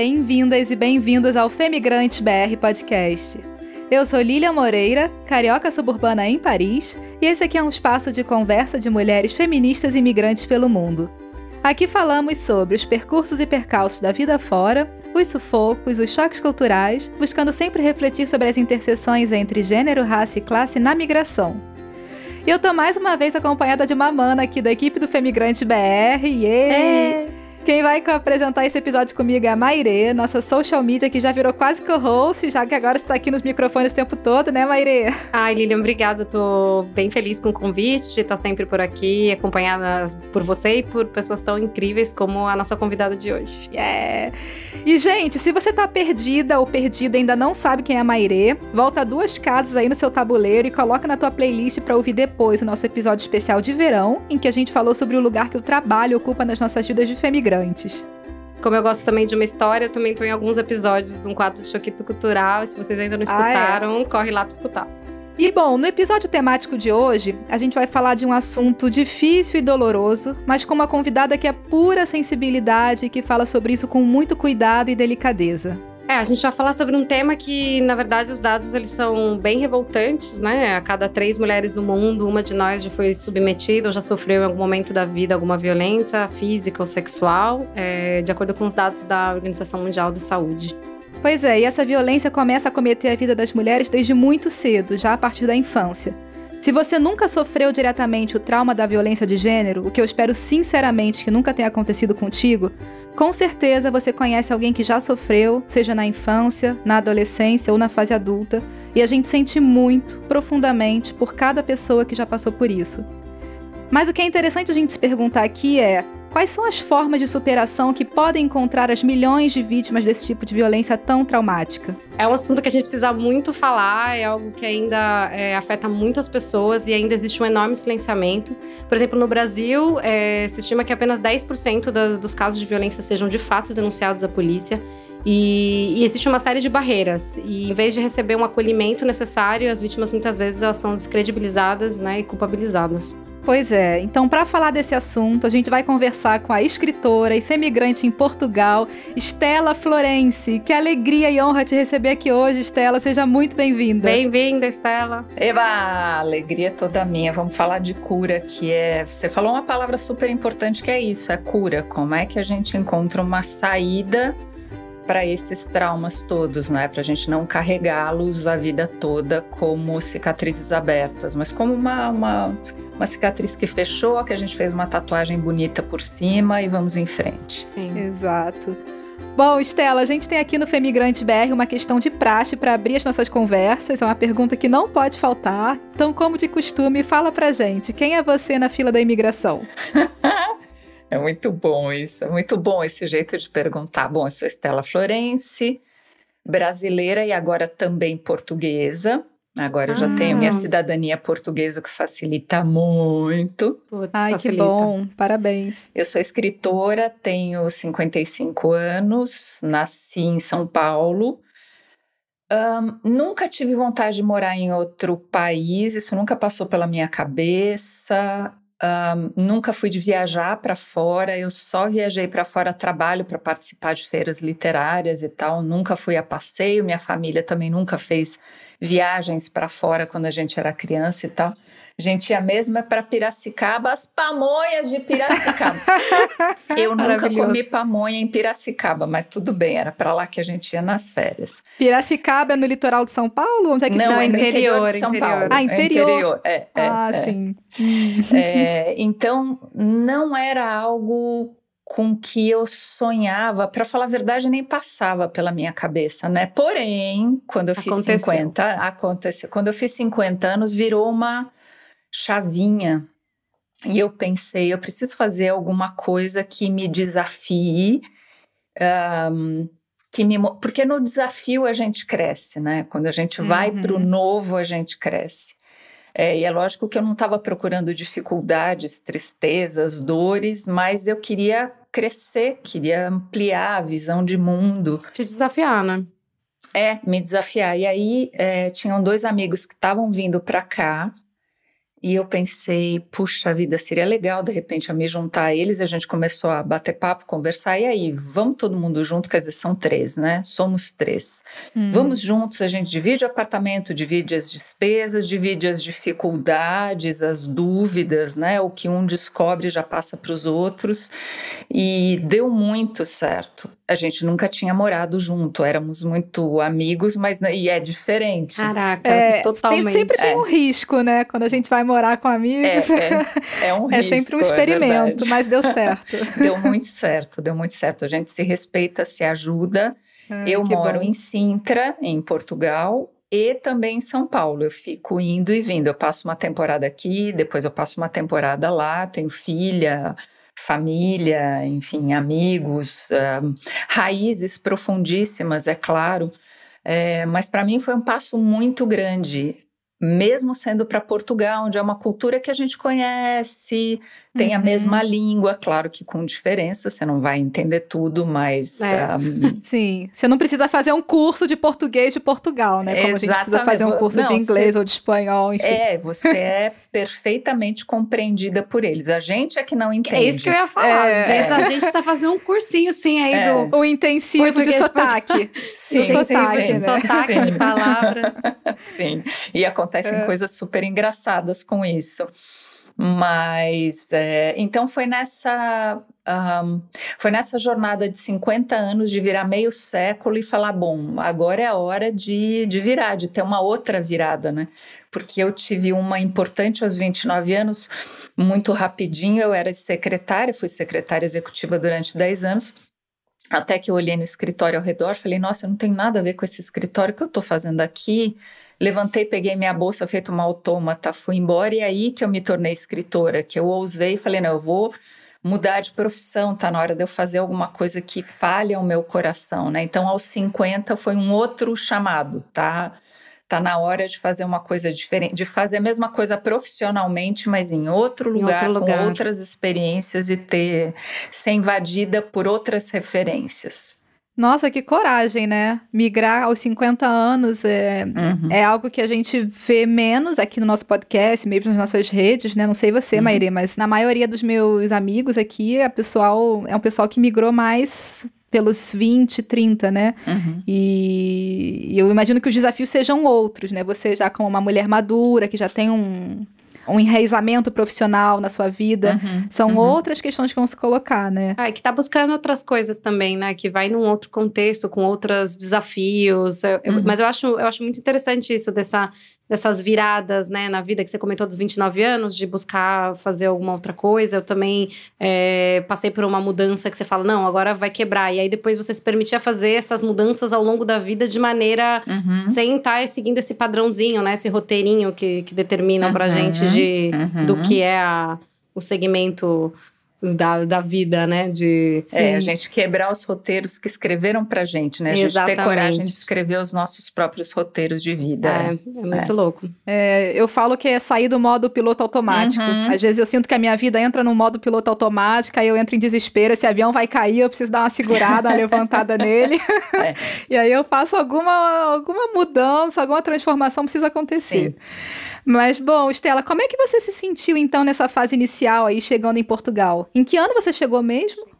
bem-vindas e bem-vindos ao Femigrante BR Podcast. Eu sou Lília Moreira, carioca suburbana em Paris, e esse aqui é um espaço de conversa de mulheres feministas imigrantes pelo mundo. Aqui falamos sobre os percursos e percalços da vida fora, os sufocos, os choques culturais, buscando sempre refletir sobre as interseções entre gênero, raça e classe na migração. E eu tô mais uma vez acompanhada de uma mana aqui da equipe do Femigrante BR. E É. quem vai apresentar esse episódio comigo é a Mairê, nossa social media que já virou quase co-host, já que agora você tá aqui nos microfones o tempo todo, né, Mairê? Ai, Lilian, obrigada. Tô bem feliz com o convite de estar sempre por aqui, acompanhada por você e por pessoas tão incríveis como a nossa convidada de hoje. Yeah. E, gente, se você tá perdida ou perdido e ainda não sabe quem é a Mairê, volta duas casas aí no seu tabuleiro e coloca na tua playlist pra ouvir depois o nosso episódio especial de verão, em que a gente falou sobre o lugar que o trabalho ocupa nas nossas vidas de femigrantes. Como eu gosto também de uma história, eu também tô em alguns episódios de um quadro de Choquito Cultural. E se vocês ainda não Ah, é? escutaram, corre lá pra escutar. E bom, no episódio temático de hoje, a gente vai falar de um assunto difícil e doloroso, mas com uma convidada que é pura sensibilidade e que fala sobre isso com muito cuidado e delicadeza. É, a gente vai falar sobre um tema que, na verdade, os dados eles são bem revoltantes, né? A cada três mulheres no mundo, uma de nós já foi submetida ou já sofreu em algum momento da vida alguma violência física ou sexual, é, de acordo com os dados da Organização Mundial da Saúde. Pois é, e essa violência começa a cometer a vida das mulheres desde muito cedo, já a partir da infância. Se você nunca sofreu diretamente o trauma da violência de gênero, o que eu espero sinceramente que nunca tenha acontecido contigo, com certeza você conhece alguém que já sofreu, seja na infância, na adolescência ou na fase adulta, e a gente sente muito, profundamente, por cada pessoa que já passou por isso. Mas o que é interessante a gente se perguntar aqui é: quais são as formas de superação que podem encontrar as milhões de vítimas desse tipo de violência tão traumática? É um assunto que a gente precisa muito falar, é algo que ainda é, afeta muitas pessoas e ainda existe um enorme silenciamento. Por exemplo, no Brasil, é, se estima que apenas 10% das, dos casos de violência sejam de fato denunciados à polícia. E, e existe uma série de barreiras. E em vez de receber um acolhimento necessário, as vítimas muitas vezes elas são descredibilizadas né, e culpabilizadas. Pois é, então para falar desse assunto, a gente vai conversar com a escritora e femigrante em Portugal, Estela Florence. Que alegria e honra te receber aqui hoje, Estela. Seja muito bem-vinda. Bem-vinda, Estela. Eba, alegria toda minha. Vamos falar de cura, que é. Você falou uma palavra super importante que é isso, é cura. Como é que a gente encontra uma saída para esses traumas todos, né? Para a gente não carregá-los a vida toda como cicatrizes abertas, mas como uma, uma, uma cicatriz que fechou, que a gente fez uma tatuagem bonita por cima e vamos em frente. Sim. Exato. Bom, Estela, a gente tem aqui no Femigrante BR uma questão de praxe para abrir as nossas conversas. É uma pergunta que não pode faltar. Então, como de costume, fala pra gente, quem é você na fila da imigração? É muito bom isso, é muito bom esse jeito de perguntar. Bom, eu sou Estela Florence, brasileira e agora também portuguesa. Agora eu já Ah. tenho minha cidadania portuguesa, o que facilita muito. Putz, Ai, facilita. que bom. Parabéns. Eu sou escritora, tenho 55 anos, nasci em São Paulo. Ahn, nunca tive vontade de morar em outro país, isso nunca passou pela minha cabeça. Ahn, nunca fui de viajar para fora, eu só viajei para fora trabalho para participar de feiras literárias e tal. Nunca fui a passeio, minha família também nunca fez viagens para fora quando a gente era criança e tal. A gente ia mesmo é para Piracicaba, as pamonhas de Piracicaba. Eu nunca comi pamonha em Piracicaba, mas tudo bem, era para lá que a gente ia nas férias. Piracicaba é no litoral de São Paulo? Onde é que Não, Não, é no interior, interior, de São interior. Paulo. Ah, é interior. É, é, ah, é. sim. É, então, não era algo com que eu sonhava, para falar a verdade, nem passava pela minha cabeça, né? Porém, quando eu fiz Aconteceu. 50, aconteceu. Quando eu fiz 50 anos, virou uma chavinha. E eu pensei, eu preciso fazer alguma coisa que me desafie, ahm, que me, porque no desafio a gente cresce, né? Quando a gente vai Uhum. para o novo, a gente cresce. É, e é lógico que eu não estava procurando dificuldades, tristezas, dores, mas eu queria crescer, queria ampliar a visão de mundo. Te desafiar, né? É, me desafiar. E aí é, tinham dois amigos que estavam vindo para cá E eu pensei, puxa vida, seria legal de repente eu me juntar a eles. A gente começou a bater papo, conversar. E aí, vamos todo mundo junto? Quer dizer, são três, né? Somos três. Hum. Vamos juntos, a gente divide o apartamento, divide as despesas, divide as dificuldades, as dúvidas, né? O que um descobre já passa para os outros. E deu muito certo. A gente nunca tinha morado junto, éramos muito amigos, mas e é diferente. Caraca, é, totalmente. Tem sempre é. um risco, né? Quando a gente vai morar com amigos. É, é, é um é risco. É sempre um experimento, mas deu certo. deu muito certo, deu muito certo. A gente se respeita, se ajuda. eu moro bom. em Sintra, em Portugal, e também em São Paulo. Eu fico indo e vindo. Eu passo uma temporada aqui, depois eu passo uma temporada lá, tenho filha, família, enfim, amigos, uh, raízes profundíssimas, é claro. É, mas para mim foi um passo muito grande mesmo sendo para Portugal, onde é uma cultura que a gente conhece, tem uhum. a mesma língua, claro que com diferença, você não vai entender tudo, mas. É. Um... Sim, você não precisa fazer um curso de português de Portugal, né? Como Exatamente. a gente precisa fazer um curso não, de inglês você... ou de espanhol, enfim. É, você é perfeitamente compreendida por eles. A gente é que não entende. É isso que eu ia falar. É. Às vezes a gente precisa fazer um cursinho, sim, aí é. do. O intensivo português de sotaque. Sim, sim, sotaque, sim, né? sotaque sim. de palavras. Sim, e acontecem é. coisas super engraçadas com isso. Mas é, então foi nessa um, foi nessa jornada de 50 anos de virar meio século e falar: bom, agora é a hora de, de virar, de ter uma outra virada, né? Porque eu tive uma importante aos 29 anos, muito rapidinho. Eu era secretária, fui secretária executiva durante 10 anos. Até que eu olhei no escritório ao redor, falei: nossa, não tenho nada a ver com esse escritório que eu estou fazendo aqui. Levantei, peguei minha bolsa, feito uma autômata, fui embora e é aí que eu me tornei escritora, que eu ousei falei, não, eu vou mudar de profissão, tá na hora de eu fazer alguma coisa que fale ao meu coração, né? Então, aos 50 foi um outro chamado, tá? Tá na hora de fazer uma coisa diferente, de fazer a mesma coisa profissionalmente, mas em outro lugar, em outro lugar. com outras experiências e ter ser invadida por outras referências. Nossa, que coragem, né? Migrar aos 50 anos é, uhum. é algo que a gente vê menos aqui no nosso podcast, mesmo nas nossas redes, né? Não sei você, uhum. Maíra, mas na maioria dos meus amigos aqui, a pessoal é um pessoal que migrou mais pelos 20, 30, né? Uhum. E, e eu imagino que os desafios sejam outros, né? Você já como uma mulher madura, que já tem um, um enraizamento profissional na sua vida. Uhum, São uhum. outras questões que vão se colocar, né? Ah, que tá buscando outras coisas também, né? Que vai num outro contexto, com outros desafios. Eu, uhum. mas eu acho, eu acho muito interessante isso dessa dessas viradas, né, na vida que você comentou dos 29 anos, de buscar fazer alguma outra coisa. Eu também é, passei por uma mudança que você fala, não, agora vai quebrar. E aí depois você se permitia fazer essas mudanças ao longo da vida de maneira uhum. sem estar seguindo esse padrãozinho, né, esse roteirinho que, que determina uhum. pra gente de, uhum. do que é a, o segmento da, da vida, né? De, é, a gente quebrar os roteiros que escreveram pra gente, né? A gente Exatamente. ter coragem de escrever os nossos próprios roteiros de vida. É, é, é muito é. louco. É, eu falo que é sair do modo piloto automático. Uhum. Às vezes eu sinto que a minha vida entra no modo piloto automático, aí eu entro em desespero, esse avião vai cair, eu preciso dar uma segurada, uma levantada nele. É. e aí eu faço alguma, alguma mudança, alguma transformação precisa acontecer. Sim. Mas, bom, Estela, como é que você se sentiu então nessa fase inicial aí, chegando em Portugal? Em que ano você chegou mesmo?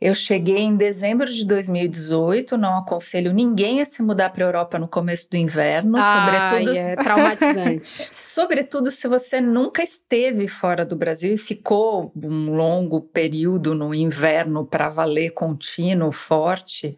Eu cheguei em dezembro de 2018, não aconselho ninguém a se mudar para a Europa no começo do inverno, ah, sobretudo é traumatizante. sobretudo se você nunca esteve fora do Brasil e ficou um longo período no inverno para valer contínuo, forte.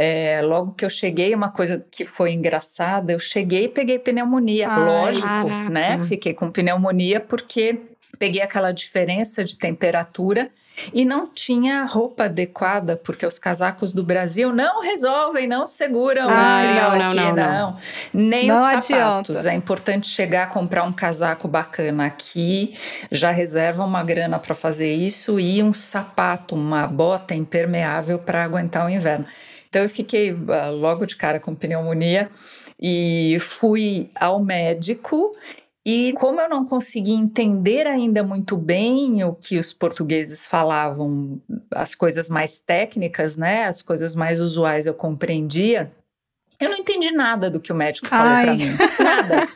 É, logo que eu cheguei, uma coisa que foi engraçada, eu cheguei e peguei pneumonia. Ai, Lógico, caraca. né? Fiquei com pneumonia porque peguei aquela diferença de temperatura e não tinha roupa adequada, porque os casacos do Brasil não resolvem, não seguram ah, o frio não, aqui, não, não, não. Nem não os sapatos. Adianta. É importante chegar a comprar um casaco bacana aqui, já reserva uma grana para fazer isso e um sapato, uma bota impermeável para aguentar o inverno. Então eu fiquei uh, logo de cara com pneumonia e fui ao médico. E como eu não consegui entender ainda muito bem o que os portugueses falavam, as coisas mais técnicas, né, as coisas mais usuais eu compreendia, Eu não entendi nada do que o médico falou para mim. Nada.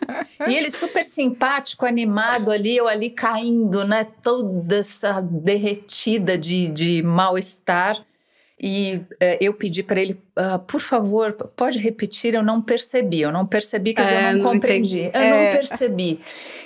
E ele super simpático, animado ali, eu ali caindo, né? Toda essa derretida de, de mal-estar. E é, eu pedi para ele, uh, por favor, pode repetir, eu não percebi, eu não percebi, quer dizer, é, eu não, não compreendi, entendi. eu é. não percebi.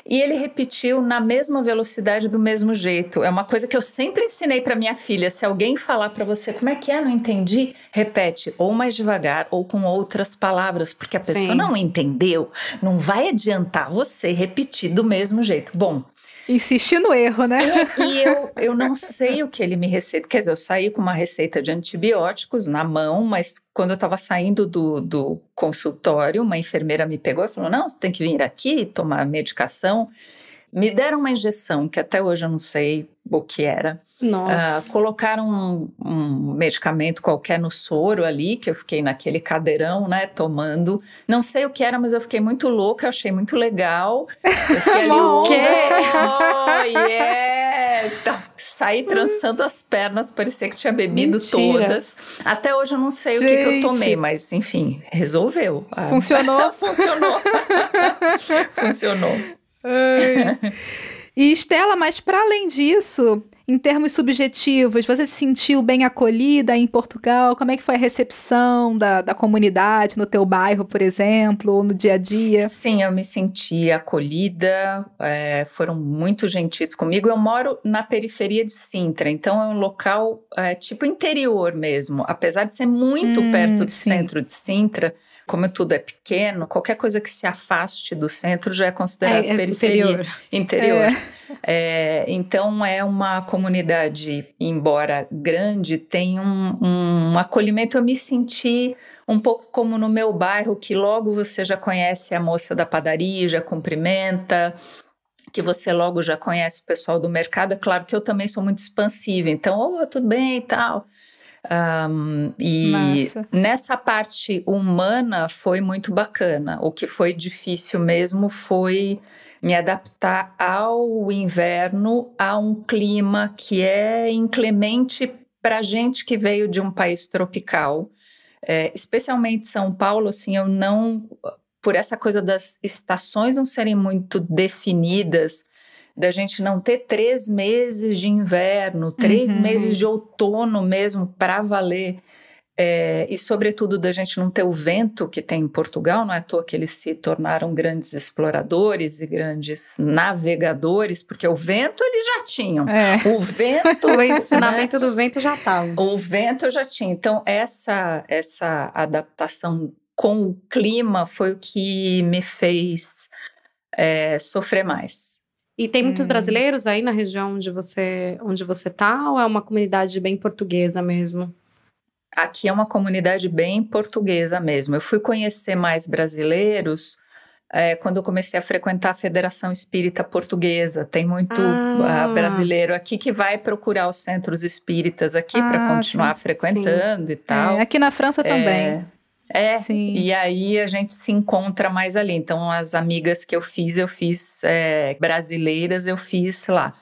E ele repetiu na mesma velocidade, do mesmo jeito. É uma coisa que eu sempre ensinei para minha filha, se alguém falar para você como é que é, não entendi, repete, ou mais devagar, ou com outras palavras, porque a pessoa Sim. não entendeu, não vai adiantar você repetir do mesmo jeito. Bom, Insistir no erro, né? E, e, eu, eu não sei o que ele me receita. Quer dizer, eu saí com uma receita de antibióticos na mão, mas quando eu estava saindo do, do consultório, uma enfermeira me pegou e falou: Não, você tem que vir aqui tomar medicação. Me deram uma injeção, que até hoje eu não sei o que era. Nossa. Uh, colocaram um, um, medicamento qualquer no soro ali, que eu fiquei naquele cadeirão, né, tomando. Não sei o que era, mas eu fiquei muito louca, eu achei muito legal. Eu fiquei ali, o quê? Oh, yeah! Então, saí trançando as pernas, parecia que tinha bebido Mentira. todas. Até hoje eu não sei Gente. o que, que, eu tomei, mas enfim, resolveu. Funcionou? Funcionou. Funcionou. e Estela, mas para além disso, em termos subjetivos, você se sentiu bem acolhida em Portugal? Como é que foi a recepção da, da comunidade no teu bairro, por exemplo, ou no dia a dia? Sim, eu me senti acolhida, é, foram muito gentis comigo. Eu moro na periferia de Sintra, então é um local é, tipo interior mesmo. Apesar de ser muito hum, perto do sim. centro de Sintra, como tudo é pequeno, qualquer coisa que se afaste do centro já é considerado é, é periferia. Interior. interior. É. É, então é uma comunidade, embora grande, tem um, um acolhimento. Eu me senti um pouco como no meu bairro, que logo você já conhece a moça da padaria, já cumprimenta, que você logo já conhece o pessoal do mercado. É claro que eu também sou muito expansiva, então, oh, tudo bem e tal. Um, e Massa. nessa parte humana foi muito bacana. O que foi difícil mesmo foi me adaptar ao inverno, a um clima que é inclemente para gente que veio de um país tropical. É, especialmente São Paulo, assim, eu não. Por essa coisa das estações não serem muito definidas, da gente não ter três meses de inverno, três uhum, meses de outono mesmo para valer. É, e, sobretudo, da gente não ter o vento que tem em Portugal, não é à toa que eles se tornaram grandes exploradores e grandes navegadores, porque o vento eles já tinham. É. O vento. o ensinamento né? do vento já estava. O vento já tinha. Então, essa, essa adaptação com o clima foi o que me fez é, sofrer mais. E tem muitos hum. brasileiros aí na região onde você onde você tá ou é uma comunidade bem portuguesa mesmo? Aqui é uma comunidade bem portuguesa mesmo. Eu fui conhecer mais brasileiros é, quando eu comecei a frequentar a Federação Espírita Portuguesa. Tem muito ah. uh, brasileiro aqui que vai procurar os centros espíritas aqui ah, para continuar sim, frequentando sim. e tal. É, aqui na França também. É, é, e aí a gente se encontra mais ali. Então, as amigas que eu fiz, eu fiz é, brasileiras, eu fiz lá.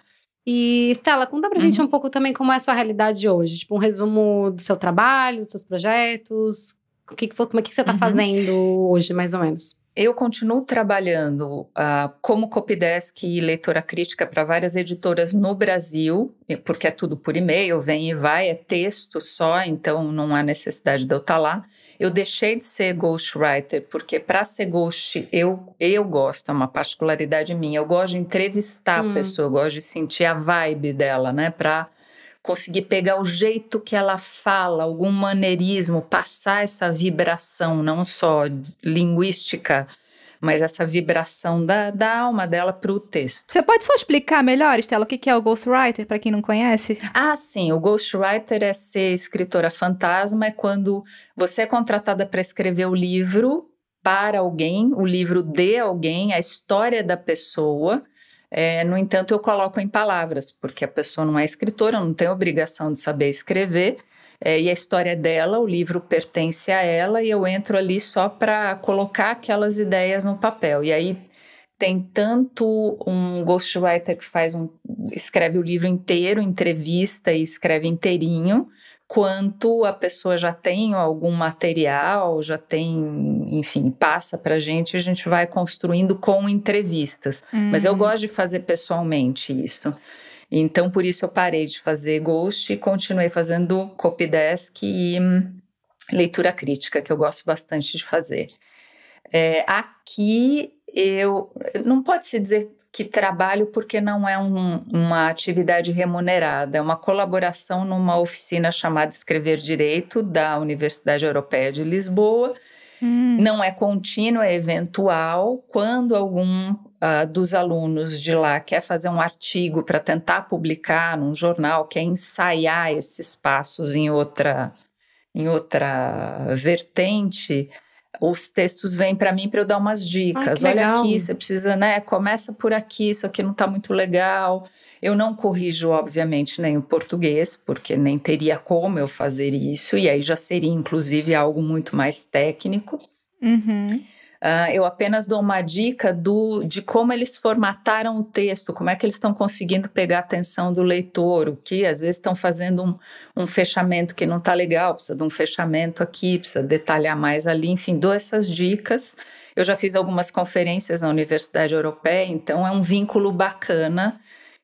E, Stella, conta pra uhum. gente um pouco também como é a sua realidade hoje. Tipo, um resumo do seu trabalho, dos seus projetos. O que, como é que você tá uhum. fazendo hoje, mais ou menos? Eu continuo trabalhando uh, como copydesk e leitora crítica para várias editoras no Brasil, porque é tudo por e-mail, vem e vai, é texto só, então não há necessidade de eu estar tá lá. Eu deixei de ser ghostwriter, porque para ser ghost eu, eu gosto, é uma particularidade minha. Eu gosto de entrevistar hum. a pessoa, eu gosto de sentir a vibe dela, né? Para conseguir pegar o jeito que ela fala, algum maneirismo, passar essa vibração, não só linguística, mas essa vibração da, da alma dela para o texto. Você pode só explicar melhor, Estela, o que é o ghostwriter, para quem não conhece? Ah, sim. O ghostwriter é ser escritora fantasma, é quando você é contratada para escrever o livro para alguém, o livro de alguém, a história da pessoa. É, no entanto, eu coloco em palavras, porque a pessoa não é escritora, não tem obrigação de saber escrever. É, e a história é dela, o livro pertence a ela, e eu entro ali só para colocar aquelas ideias no papel. E aí tem tanto um ghostwriter que faz um, escreve o livro inteiro, entrevista e escreve inteirinho, quanto a pessoa já tem algum material, já tem, enfim, passa para a gente, a gente vai construindo com entrevistas. Mas eu uhum. gosto de fazer pessoalmente isso. Então, por isso eu parei de fazer ghost e continuei fazendo copydesk e hum, leitura crítica, que eu gosto bastante de fazer. É, aqui eu não pode se dizer que trabalho porque não é um, uma atividade remunerada, é uma colaboração numa oficina chamada Escrever Direito da Universidade Europeia de Lisboa. Hum. Não é contínuo, é eventual. Quando algum uh, dos alunos de lá quer fazer um artigo para tentar publicar num jornal, quer ensaiar esses passos em outra, em outra vertente, os textos vêm para mim para eu dar umas dicas. Ah, Olha aqui, você precisa, né? Começa por aqui, isso aqui não está muito legal. Eu não corrijo, obviamente, nem o português, porque nem teria como eu fazer isso, e aí já seria, inclusive, algo muito mais técnico. Uhum. Uh, eu apenas dou uma dica do, de como eles formataram o texto, como é que eles estão conseguindo pegar a atenção do leitor, o que às vezes estão fazendo um, um fechamento que não está legal, precisa de um fechamento aqui, precisa detalhar mais ali, enfim, dou essas dicas. Eu já fiz algumas conferências na Universidade Europeia, então é um vínculo bacana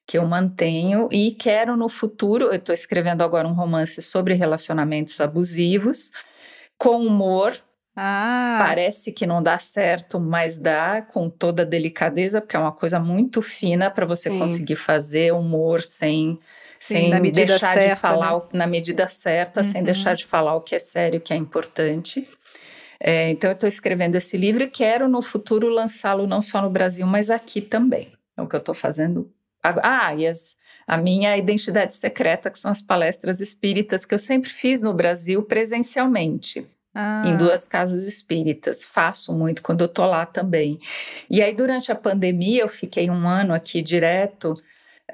que eu mantenho e quero no futuro. Eu estou escrevendo agora um romance sobre relacionamentos abusivos, com humor, ah. Parece que não dá certo, mas dá com toda a delicadeza, porque é uma coisa muito fina para você Sim. conseguir fazer humor sem, Sim, sem deixar certa, de falar né? na medida certa, uhum. sem deixar de falar o que é sério, o que é importante. É, então, eu estou escrevendo esse livro e quero no futuro lançá-lo não só no Brasil, mas aqui também. É o que eu estou fazendo. Ah, e as, a minha identidade secreta, que são as palestras espíritas que eu sempre fiz no Brasil presencialmente. Ah. Em duas casas espíritas, faço muito quando eu tô lá também. E aí, durante a pandemia, eu fiquei um ano aqui direto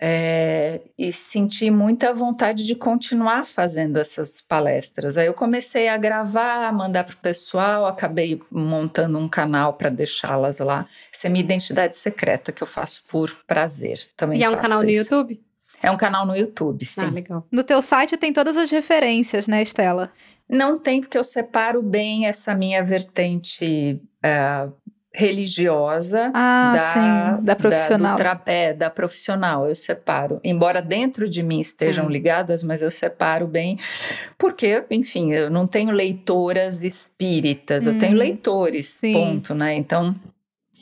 é, e senti muita vontade de continuar fazendo essas palestras. Aí eu comecei a gravar, mandar para o pessoal, acabei montando um canal para deixá-las lá. Essa é a minha identidade secreta que eu faço por prazer. Também e é um canal isso. no YouTube? É um canal no YouTube, sim. Ah, legal. No teu site tem todas as referências, né, Estela? Não tem, porque eu separo bem essa minha vertente uh, religiosa ah, da, sim, da profissional. Da, é, da profissional, eu separo. Embora dentro de mim estejam sim. ligadas, mas eu separo bem, porque, enfim, eu não tenho leitoras espíritas, hum, eu tenho hum, leitores, sim. ponto, né? Então,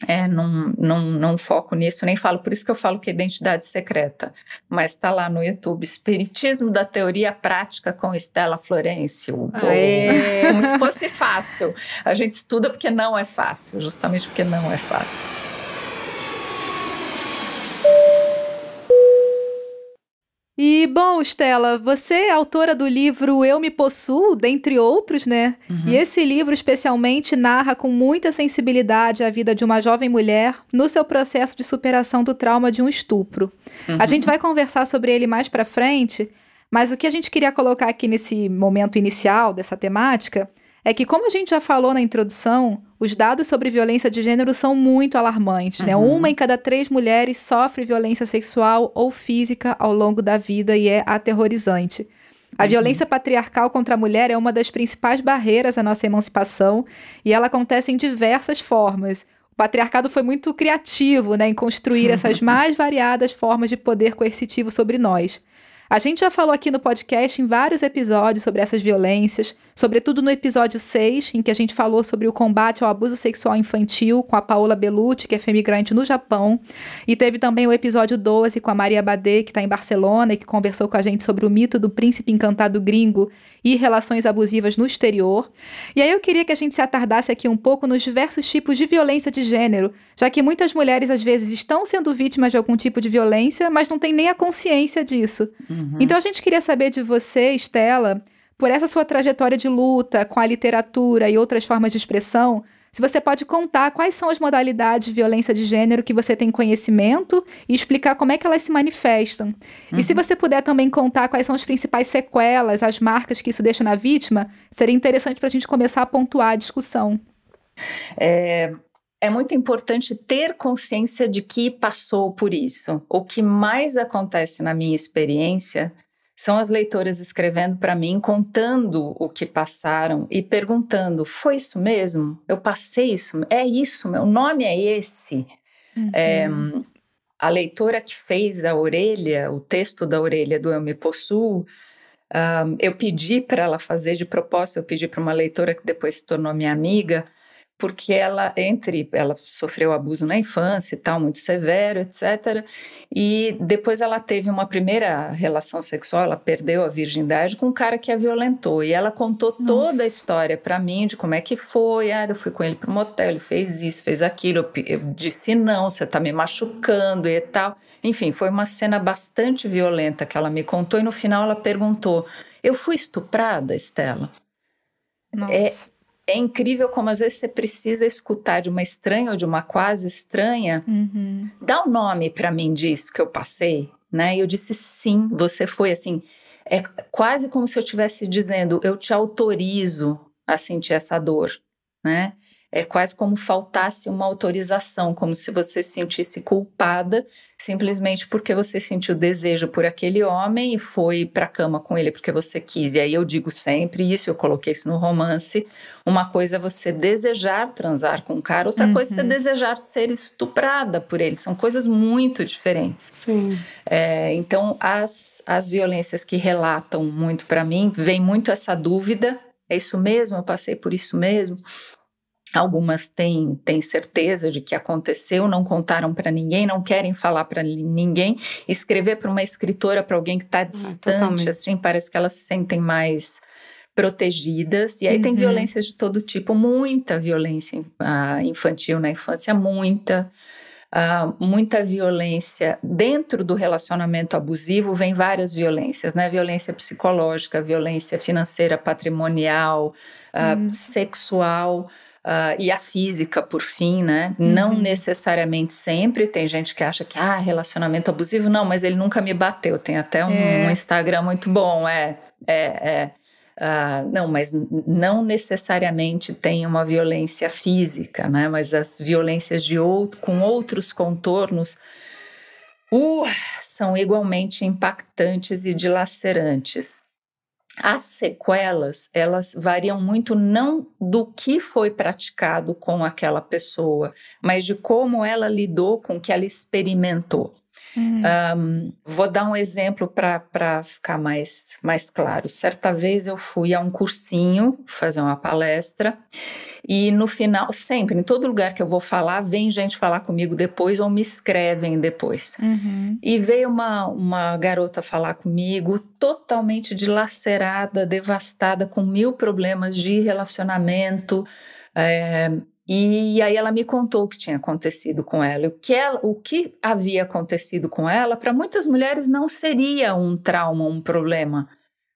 é, não, não, não foco nisso, nem falo, por isso que eu falo que é identidade secreta. Mas está lá no YouTube, Espiritismo da Teoria Prática com Estela Florencio. Como se fosse fácil. A gente estuda porque não é fácil, justamente porque não é fácil. E, bom, Estela, você é autora do livro Eu Me Possuo, dentre outros, né? Uhum. E esse livro, especialmente, narra com muita sensibilidade a vida de uma jovem mulher no seu processo de superação do trauma de um estupro. Uhum. A gente vai conversar sobre ele mais pra frente, mas o que a gente queria colocar aqui nesse momento inicial dessa temática é que, como a gente já falou na introdução, os dados sobre violência de gênero são muito alarmantes. Né? Uhum. Né? Uma em cada três mulheres sofre violência sexual ou física ao longo da vida e é aterrorizante. A uhum. violência patriarcal contra a mulher é uma das principais barreiras à nossa emancipação e ela acontece em diversas formas. O patriarcado foi muito criativo né, em construir essas mais variadas formas de poder coercitivo sobre nós. A gente já falou aqui no podcast em vários episódios sobre essas violências, sobretudo no episódio 6, em que a gente falou sobre o combate ao abuso sexual infantil com a Paola Bellucci, que é femigrante no Japão. E teve também o episódio 12 com a Maria Badê, que está em Barcelona e que conversou com a gente sobre o mito do príncipe encantado gringo e relações abusivas no exterior. E aí eu queria que a gente se atardasse aqui um pouco nos diversos tipos de violência de gênero, já que muitas mulheres às vezes estão sendo vítimas de algum tipo de violência, mas não têm nem a consciência disso. Uhum. Então a gente queria saber de você, Estela, por essa sua trajetória de luta com a literatura e outras formas de expressão, se você pode contar quais são as modalidades de violência de gênero que você tem conhecimento e explicar como é que elas se manifestam. Uhum. E se uhum. você puder também contar quais são as principais sequelas, as marcas que isso deixa na vítima, seria interessante para a gente começar a pontuar a discussão. É, é muito importante ter consciência de que passou por isso. O que mais acontece na minha experiência São as leitoras escrevendo para mim, contando o que passaram e perguntando: foi isso mesmo? Eu passei isso? É isso? Meu nome é esse? Uhum. É, a leitora que fez a orelha, o texto da orelha do Eu Me Possuo, um, eu pedi para ela fazer de propósito, eu pedi para uma leitora que depois se tornou minha amiga, porque ela entre ela sofreu abuso na infância e tal muito severo etc e depois ela teve uma primeira relação sexual ela perdeu a virgindade com um cara que a violentou e ela contou Nossa. toda a história para mim de como é que foi ah eu fui com ele pro motel ele fez isso fez aquilo eu, eu disse não você tá me machucando e tal enfim foi uma cena bastante violenta que ela me contou e no final ela perguntou eu fui estuprada Estela Nossa. É, é incrível como às vezes você precisa escutar de uma estranha ou de uma quase estranha. Uhum. Dá o um nome para mim disso que eu passei, né? E eu disse sim, você foi assim. É quase como se eu estivesse dizendo, eu te autorizo a sentir essa dor, né? É quase como faltasse uma autorização, como se você se sentisse culpada simplesmente porque você sentiu desejo por aquele homem e foi para a cama com ele porque você quis. E aí eu digo sempre isso, eu coloquei isso no romance. Uma coisa é você desejar transar com um cara, outra uhum. coisa é você uhum. desejar ser estuprada por ele. São coisas muito diferentes. Sim. É, então, as, as violências que relatam muito para mim, vem muito essa dúvida: é isso mesmo? Eu passei por isso mesmo? Algumas têm, têm certeza de que aconteceu, não contaram para ninguém, não querem falar para ninguém. Escrever para uma escritora, para alguém que está ah, distante, ah, assim, parece que elas se sentem mais protegidas. E aí uhum. tem violências de todo tipo, muita violência uh, infantil na infância, muita. Uh, muita violência dentro do relacionamento abusivo vem várias violências, né? Violência psicológica, violência financeira, patrimonial, uh, sexual. Uh, e a física, por fim, né? Uhum. Não necessariamente sempre. Tem gente que acha que, ah, relacionamento abusivo. Não, mas ele nunca me bateu. Tem até um, é. um Instagram muito bom. É, é, é. Uh, não, mas não necessariamente tem uma violência física, né? Mas as violências de outro, com outros contornos uh, são igualmente impactantes e dilacerantes. As sequelas, elas variam muito não do que foi praticado com aquela pessoa, mas de como ela lidou com o que ela experimentou. Uhum. Um, vou dar um exemplo para ficar mais, mais claro. Certa vez eu fui a um cursinho fazer uma palestra e no final, sempre, em todo lugar que eu vou falar, vem gente falar comigo depois ou me escrevem depois. Uhum. E veio uma, uma garota falar comigo, totalmente dilacerada, devastada, com mil problemas de relacionamento. É, e aí ela me contou o que tinha acontecido com ela. O que, ela, o que havia acontecido com ela, para muitas mulheres não seria um trauma, um problema,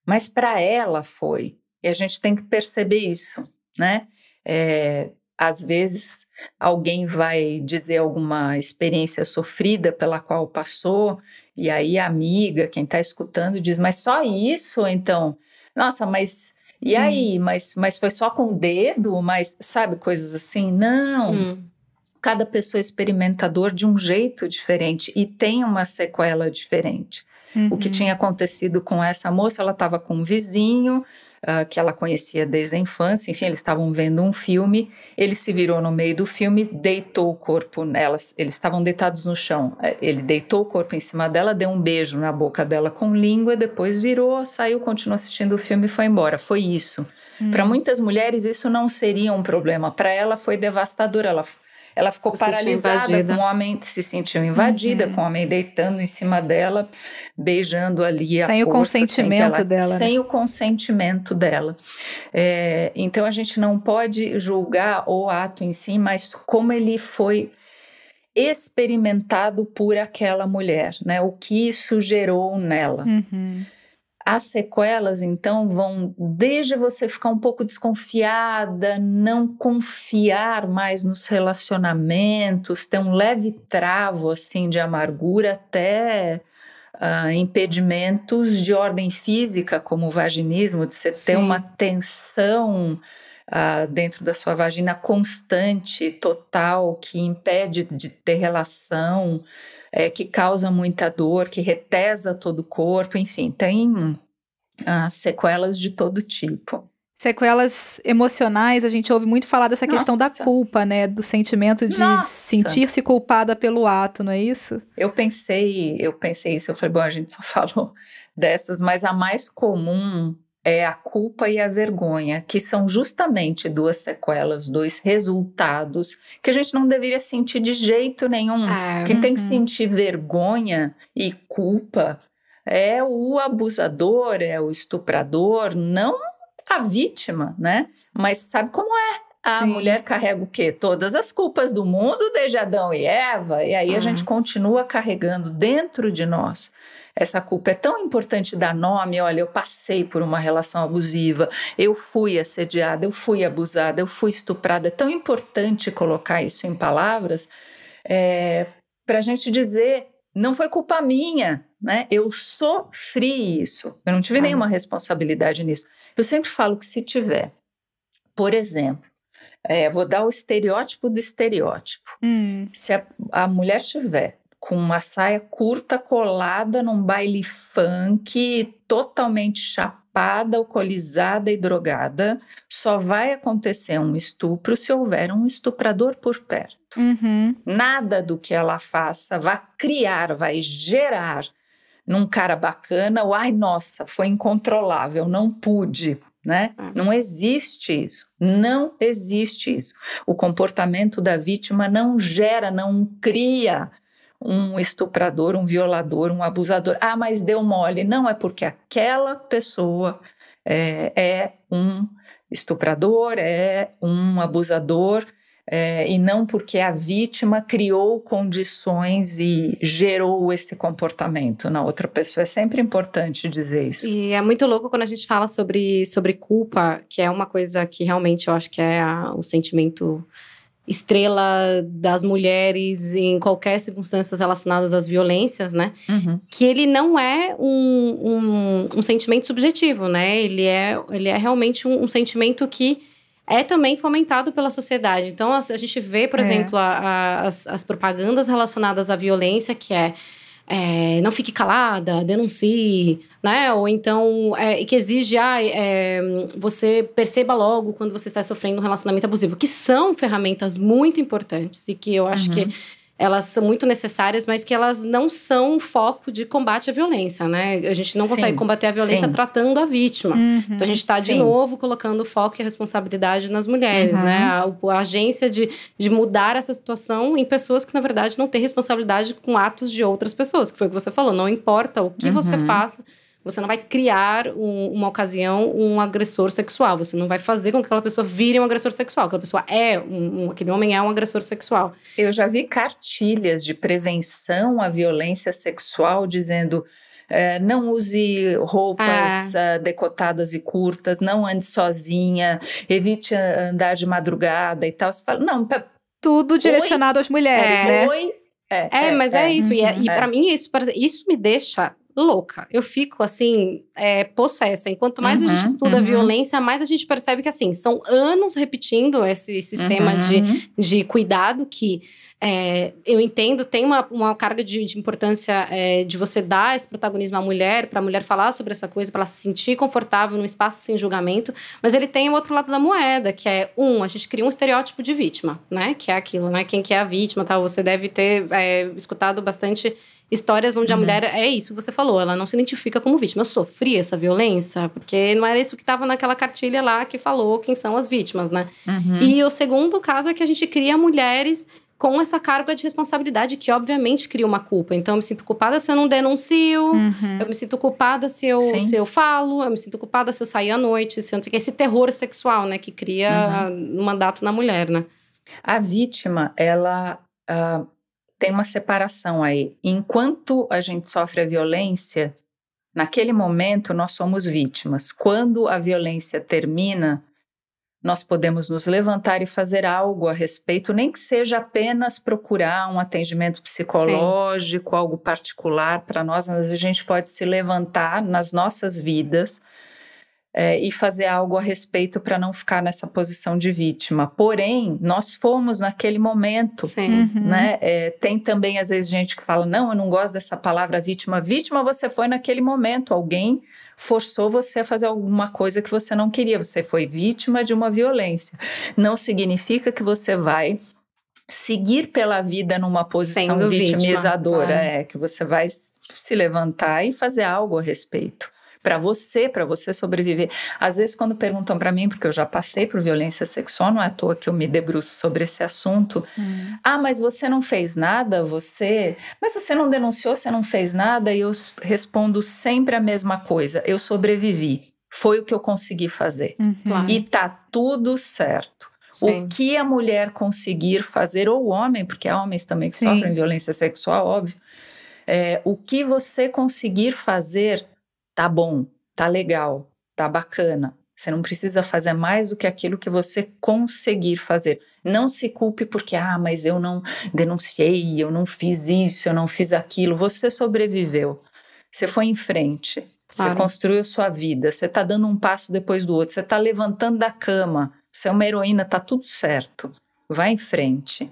mas para ela foi. E a gente tem que perceber isso, né? É, às vezes alguém vai dizer alguma experiência sofrida pela qual passou, e aí a amiga, quem está escutando, diz: Mas só isso? Então, nossa, mas e hum. aí, mas, mas foi só com o dedo? Mas sabe, coisas assim? Não. Hum. Cada pessoa é experimentador de um jeito diferente e tem uma sequela diferente. Uhum. O que uhum. tinha acontecido com essa moça, ela estava com um vizinho, uh, que ela conhecia desde a infância, enfim, eles estavam vendo um filme, ele se virou no meio do filme, deitou o corpo nelas, eles estavam deitados no chão, eh, ele deitou o corpo em cima dela, deu um beijo na boca dela com língua, depois virou, saiu, continuou assistindo o filme e foi embora, foi isso. Hum. Para muitas mulheres isso não seria um problema, para ela foi devastador, ela ela ficou se paralisada com o homem, se sentiu invadida uhum. com o homem deitando em cima dela, beijando ali a Sem força, o consentimento sem ela, dela. Sem o consentimento dela. É, então a gente não pode julgar o ato em si, mas como ele foi experimentado por aquela mulher, né? O que isso gerou nela. Uhum. As sequelas, então, vão desde você ficar um pouco desconfiada, não confiar mais nos relacionamentos, ter um leve travo assim de amargura, até uh, impedimentos de ordem física, como o vaginismo, de você Sim. ter uma tensão uh, dentro da sua vagina constante, total, que impede de ter relação, é, que causa muita dor, que retesa todo o corpo, enfim, tem uh, sequelas de todo tipo. Sequelas emocionais, a gente ouve muito falar dessa Nossa. questão da culpa, né? Do sentimento de sentir-se culpada pelo ato, não é isso? Eu pensei, eu pensei isso, eu falei, bom, a gente só falou dessas, mas a mais comum é a culpa e a vergonha, que são justamente duas sequelas, dois resultados que a gente não deveria sentir de jeito nenhum. Ah, Quem uhum. tem que uhum. sentir vergonha e culpa é o abusador, é o estuprador, não a vítima, né? Mas sabe como é? A Sim. mulher carrega o quê? Todas as culpas do mundo desde Adão e Eva, e aí uhum. a gente continua carregando dentro de nós essa culpa. É tão importante dar nome, olha, eu passei por uma relação abusiva, eu fui assediada, eu fui abusada, eu fui estuprada. É tão importante colocar isso em palavras é, para a gente dizer, não foi culpa minha, né? Eu sofri isso, eu não tive ah. nenhuma responsabilidade nisso. Eu sempre falo que se tiver, por exemplo, é, vou dar o estereótipo do estereótipo. Hum. Se a, a mulher tiver com uma saia curta colada num baile funk, totalmente chapada, alcoolizada e drogada, só vai acontecer um estupro se houver um estuprador por perto. Uhum. Nada do que ela faça vai criar, vai gerar num cara bacana, o ai, nossa, foi incontrolável, não pude. Né? É. Não existe isso. Não existe isso. O comportamento da vítima não gera, não cria um estuprador, um violador, um abusador. Ah, mas deu mole. Não, é porque aquela pessoa é, é um estuprador, é um abusador é, e não porque a vítima criou condições e gerou esse comportamento na outra pessoa. É sempre importante dizer isso. E é muito louco quando a gente fala sobre, sobre culpa, que é uma coisa que realmente eu acho que é a, o sentimento estrela das mulheres em qualquer circunstância relacionadas às violências, né? Uhum. Que ele não é um, um, um, sentimento subjetivo, né? Ele é, ele é realmente um, um sentimento que é também fomentado pela sociedade. Então, a, a gente vê, por é. exemplo, a, a, as, as propagandas relacionadas à violência, que é é, não fique calada, denuncie, né? Ou então, é, que exige, ah, é, você perceba logo quando você está sofrendo um relacionamento abusivo, que são ferramentas muito importantes e que eu acho uhum. que elas são muito necessárias, mas que elas não são foco de combate à violência, né? A gente não sim, consegue combater a violência sim. tratando a vítima. Uhum, então a gente está de novo colocando o foco e a responsabilidade nas mulheres, uhum. né? A, a, agência de, de mudar essa situação em pessoas que, na verdade, não têm responsabilidade com atos de outras pessoas, que foi o que você falou. Não importa o que uhum. você faça você não vai criar um, uma ocasião, um agressor sexual. Você não vai fazer com que aquela pessoa vire um agressor sexual. Aquela pessoa é, um, um, aquele homem é um agressor sexual. Eu já vi cartilhas de prevenção à violência sexual dizendo. É, não use roupas ah. uh, decotadas e curtas, não ande sozinha, evite andar de madrugada e tal. Você fala, não, tudo direcionado Oi? às mulheres, é. né? Oi? É, é, é, mas é, é isso. e, é, e para mim, isso, isso me deixa louca. Eu fico, assim, é, possessa. Enquanto mais uhum, a gente uhum, estuda uhum. a violência, mais a gente percebe que, assim, são anos repetindo esse sistema uhum. de, de cuidado que. É, eu entendo, tem uma, uma carga de, de importância é, de você dar esse protagonismo à mulher, para a mulher falar sobre essa coisa, para ela se sentir confortável num espaço sem julgamento, mas ele tem o outro lado da moeda, que é, um, a gente cria um estereótipo de vítima, né? Que é aquilo, né? Quem que é a vítima, tal. Você deve ter é, escutado bastante histórias onde uhum. a mulher é isso que você falou, ela não se identifica como vítima. Eu sofri essa violência, porque não era isso que estava naquela cartilha lá que falou quem são as vítimas, né? Uhum. E o segundo caso é que a gente cria mulheres com essa carga de responsabilidade que obviamente cria uma culpa. Então eu me sinto culpada se eu não denuncio, uhum. eu me sinto culpada se eu, se eu falo, eu me sinto culpada se eu sair à noite, se eu não sei. Esse terror sexual, né, que cria uhum. um mandato na mulher, né? A vítima, ela uh, tem uma separação aí. Enquanto a gente sofre a violência, naquele momento nós somos vítimas. Quando a violência termina, nós podemos nos levantar e fazer algo a respeito, nem que seja apenas procurar um atendimento psicológico, Sim. algo particular para nós, mas a gente pode se levantar nas nossas vidas é, e fazer algo a respeito para não ficar nessa posição de vítima. Porém, nós fomos naquele momento, Sim. Uhum. né? É, tem também às vezes gente que fala não, eu não gosto dessa palavra vítima. Vítima você foi naquele momento, alguém forçou você a fazer alguma coisa que você não queria. Você foi vítima de uma violência. Não significa que você vai seguir pela vida numa posição Sendo vítima, vitimizadora, claro. é que você vai se levantar e fazer algo a respeito. Para você, para você sobreviver. Às vezes, quando perguntam para mim, porque eu já passei por violência sexual, não é à toa que eu me debruço sobre esse assunto. Hum. Ah, mas você não fez nada, você. Mas você não denunciou, você não fez nada, e eu respondo sempre a mesma coisa. Eu sobrevivi. Foi o que eu consegui fazer. Uhum. E tá tudo certo. Sim. O que a mulher conseguir fazer, ou o homem, porque há homens também que Sim. sofrem violência sexual, óbvio. É, o que você conseguir fazer, tá bom, tá legal, tá bacana. Você não precisa fazer mais do que aquilo que você conseguir fazer. Não se culpe porque, ah, mas eu não denunciei, eu não fiz isso, eu não fiz aquilo. Você sobreviveu. Você foi em frente. Você Claro. construiu sua vida. Você está dando um passo depois do outro. Você está levantando da cama. Você é uma heroína, tá tudo certo. Vai em frente.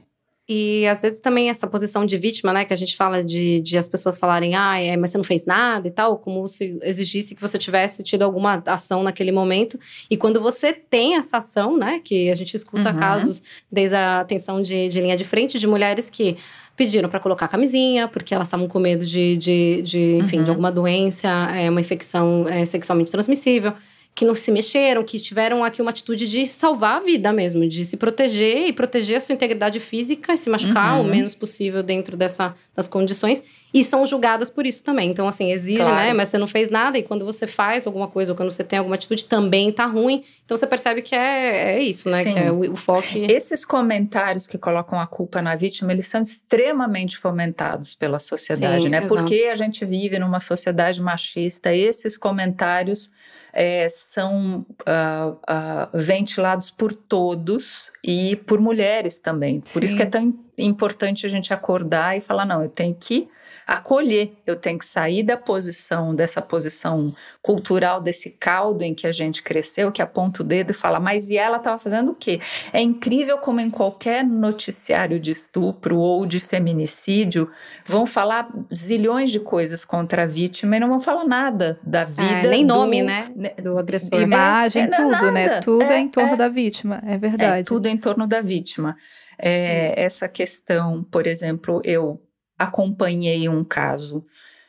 E às vezes também essa posição de vítima, né, que a gente fala de, de as pessoas falarem, ah, é, mas você não fez nada e tal, como se exigisse que você tivesse tido alguma ação naquele momento. E quando você tem essa ação, né, que a gente escuta Uhum. casos desde a atenção de, de linha de frente de mulheres que pediram para colocar camisinha, porque elas estavam com medo de, de, de enfim, Uhum. de alguma doença, é, uma infecção é, sexualmente transmissível. Que não se mexeram, que tiveram aqui uma atitude de salvar a vida mesmo, de se proteger e proteger a sua integridade física e se machucar Uhum. o menos possível dentro dessa, das condições. E são julgadas por isso também. Então, assim, exige, Claro. né? Mas você não fez nada. E quando você faz alguma coisa ou quando você tem alguma atitude, também tá ruim. Então, você percebe que é, é isso, né? Sim. Que é o, o foco. Esses comentários que colocam a culpa na vítima, eles são extremamente fomentados pela sociedade, Sim, né? exato. Porque a gente vive numa sociedade machista, esses comentários é, são ah, ah, ventilados por todos e por mulheres também. Por isso Sim. que é tão importante a gente acordar e falar: não, eu tenho que acolher, eu tenho que sair da posição, dessa posição cultural, desse caldo em que a gente cresceu, que aponta o dedo e fala, mas e ela estava fazendo o quê? É incrível como em qualquer noticiário de estupro ou de feminicídio vão falar zilhões de coisas contra a vítima e não vão falar nada da vida. É, nem do- nome, né? Do agressor. Imagem, é, não é tudo, né? nada. Tudo é, É, em torno é. da vítima, é É, verdade. tudo em torno da vítima. É, essa questão, por exemplo, eu acompanhei um caso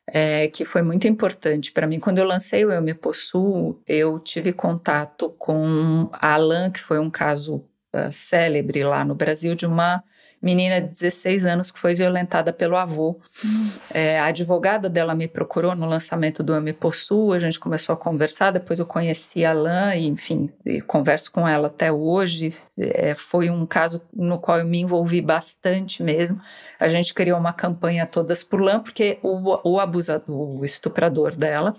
é, que foi muito importante para mim. Quando eu lancei o Eu Me Possuo, eu tive contato com a Alan, que foi um caso ah, célebre lá no Brasil, de uma menina de 16 anos que foi violentada pelo avô. É, a advogada dela me procurou no lançamento do Eu Me Possuo, a gente começou a conversar, depois eu conheci a Lan e, enfim, e converso com ela até hoje. É, foi um caso no qual eu me envolvi bastante mesmo. A gente criou uma campanha todas por Lan, porque o, o abusador, o estuprador dela,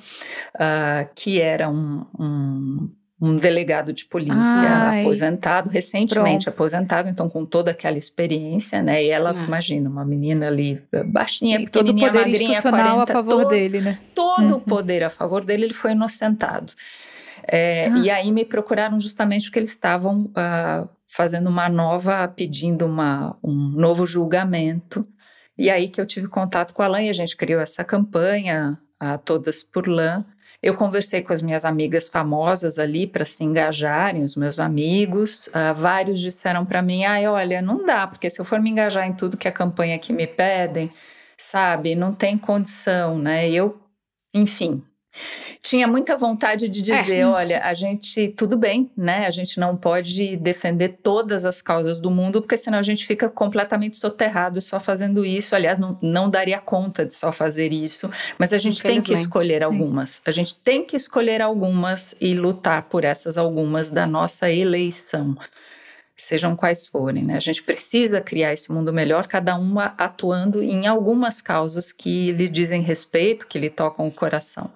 ah, que era um- um um delegado de polícia Ai. aposentado, recentemente Pronto. aposentado, então com toda aquela experiência, né? E ela, É. imagina, uma menina ali eh, baixinha, E todo o pequenininha, poder magrinha, institucional 40, a favor todo, dele, né? todo Uhum. o poder a favor dele, ele foi inocentado. É, Ah. E aí me procuraram justamente porque eles estavam ah, fazendo uma nova, pedindo uma, um novo julgamento. E aí que eu tive contato com a Lã e a gente criou essa campanha, a Todas por Lã. Eu conversei com as minhas amigas famosas ali para se engajarem, os meus amigos. Ah, vários disseram para mim: ai, olha, não dá, porque se eu for me engajar em tudo que a campanha aqui me pedem, sabe, não tem condição, né? Eu, enfim, tinha muita vontade de dizer, olha, a gente, tudo bem, né? A gente não pode defender todas as causas do mundo, porque senão a gente fica completamente soterrado só fazendo isso. Aliás, não, não daria conta de só fazer isso, mas a gente tem que escolher sim. algumas. A gente tem que escolher algumas e lutar por essas algumas da nossa eleição sejam quais forem. Né? A gente precisa criar esse mundo melhor, cada uma atuando em algumas causas que lhe dizem respeito, que lhe tocam o coração.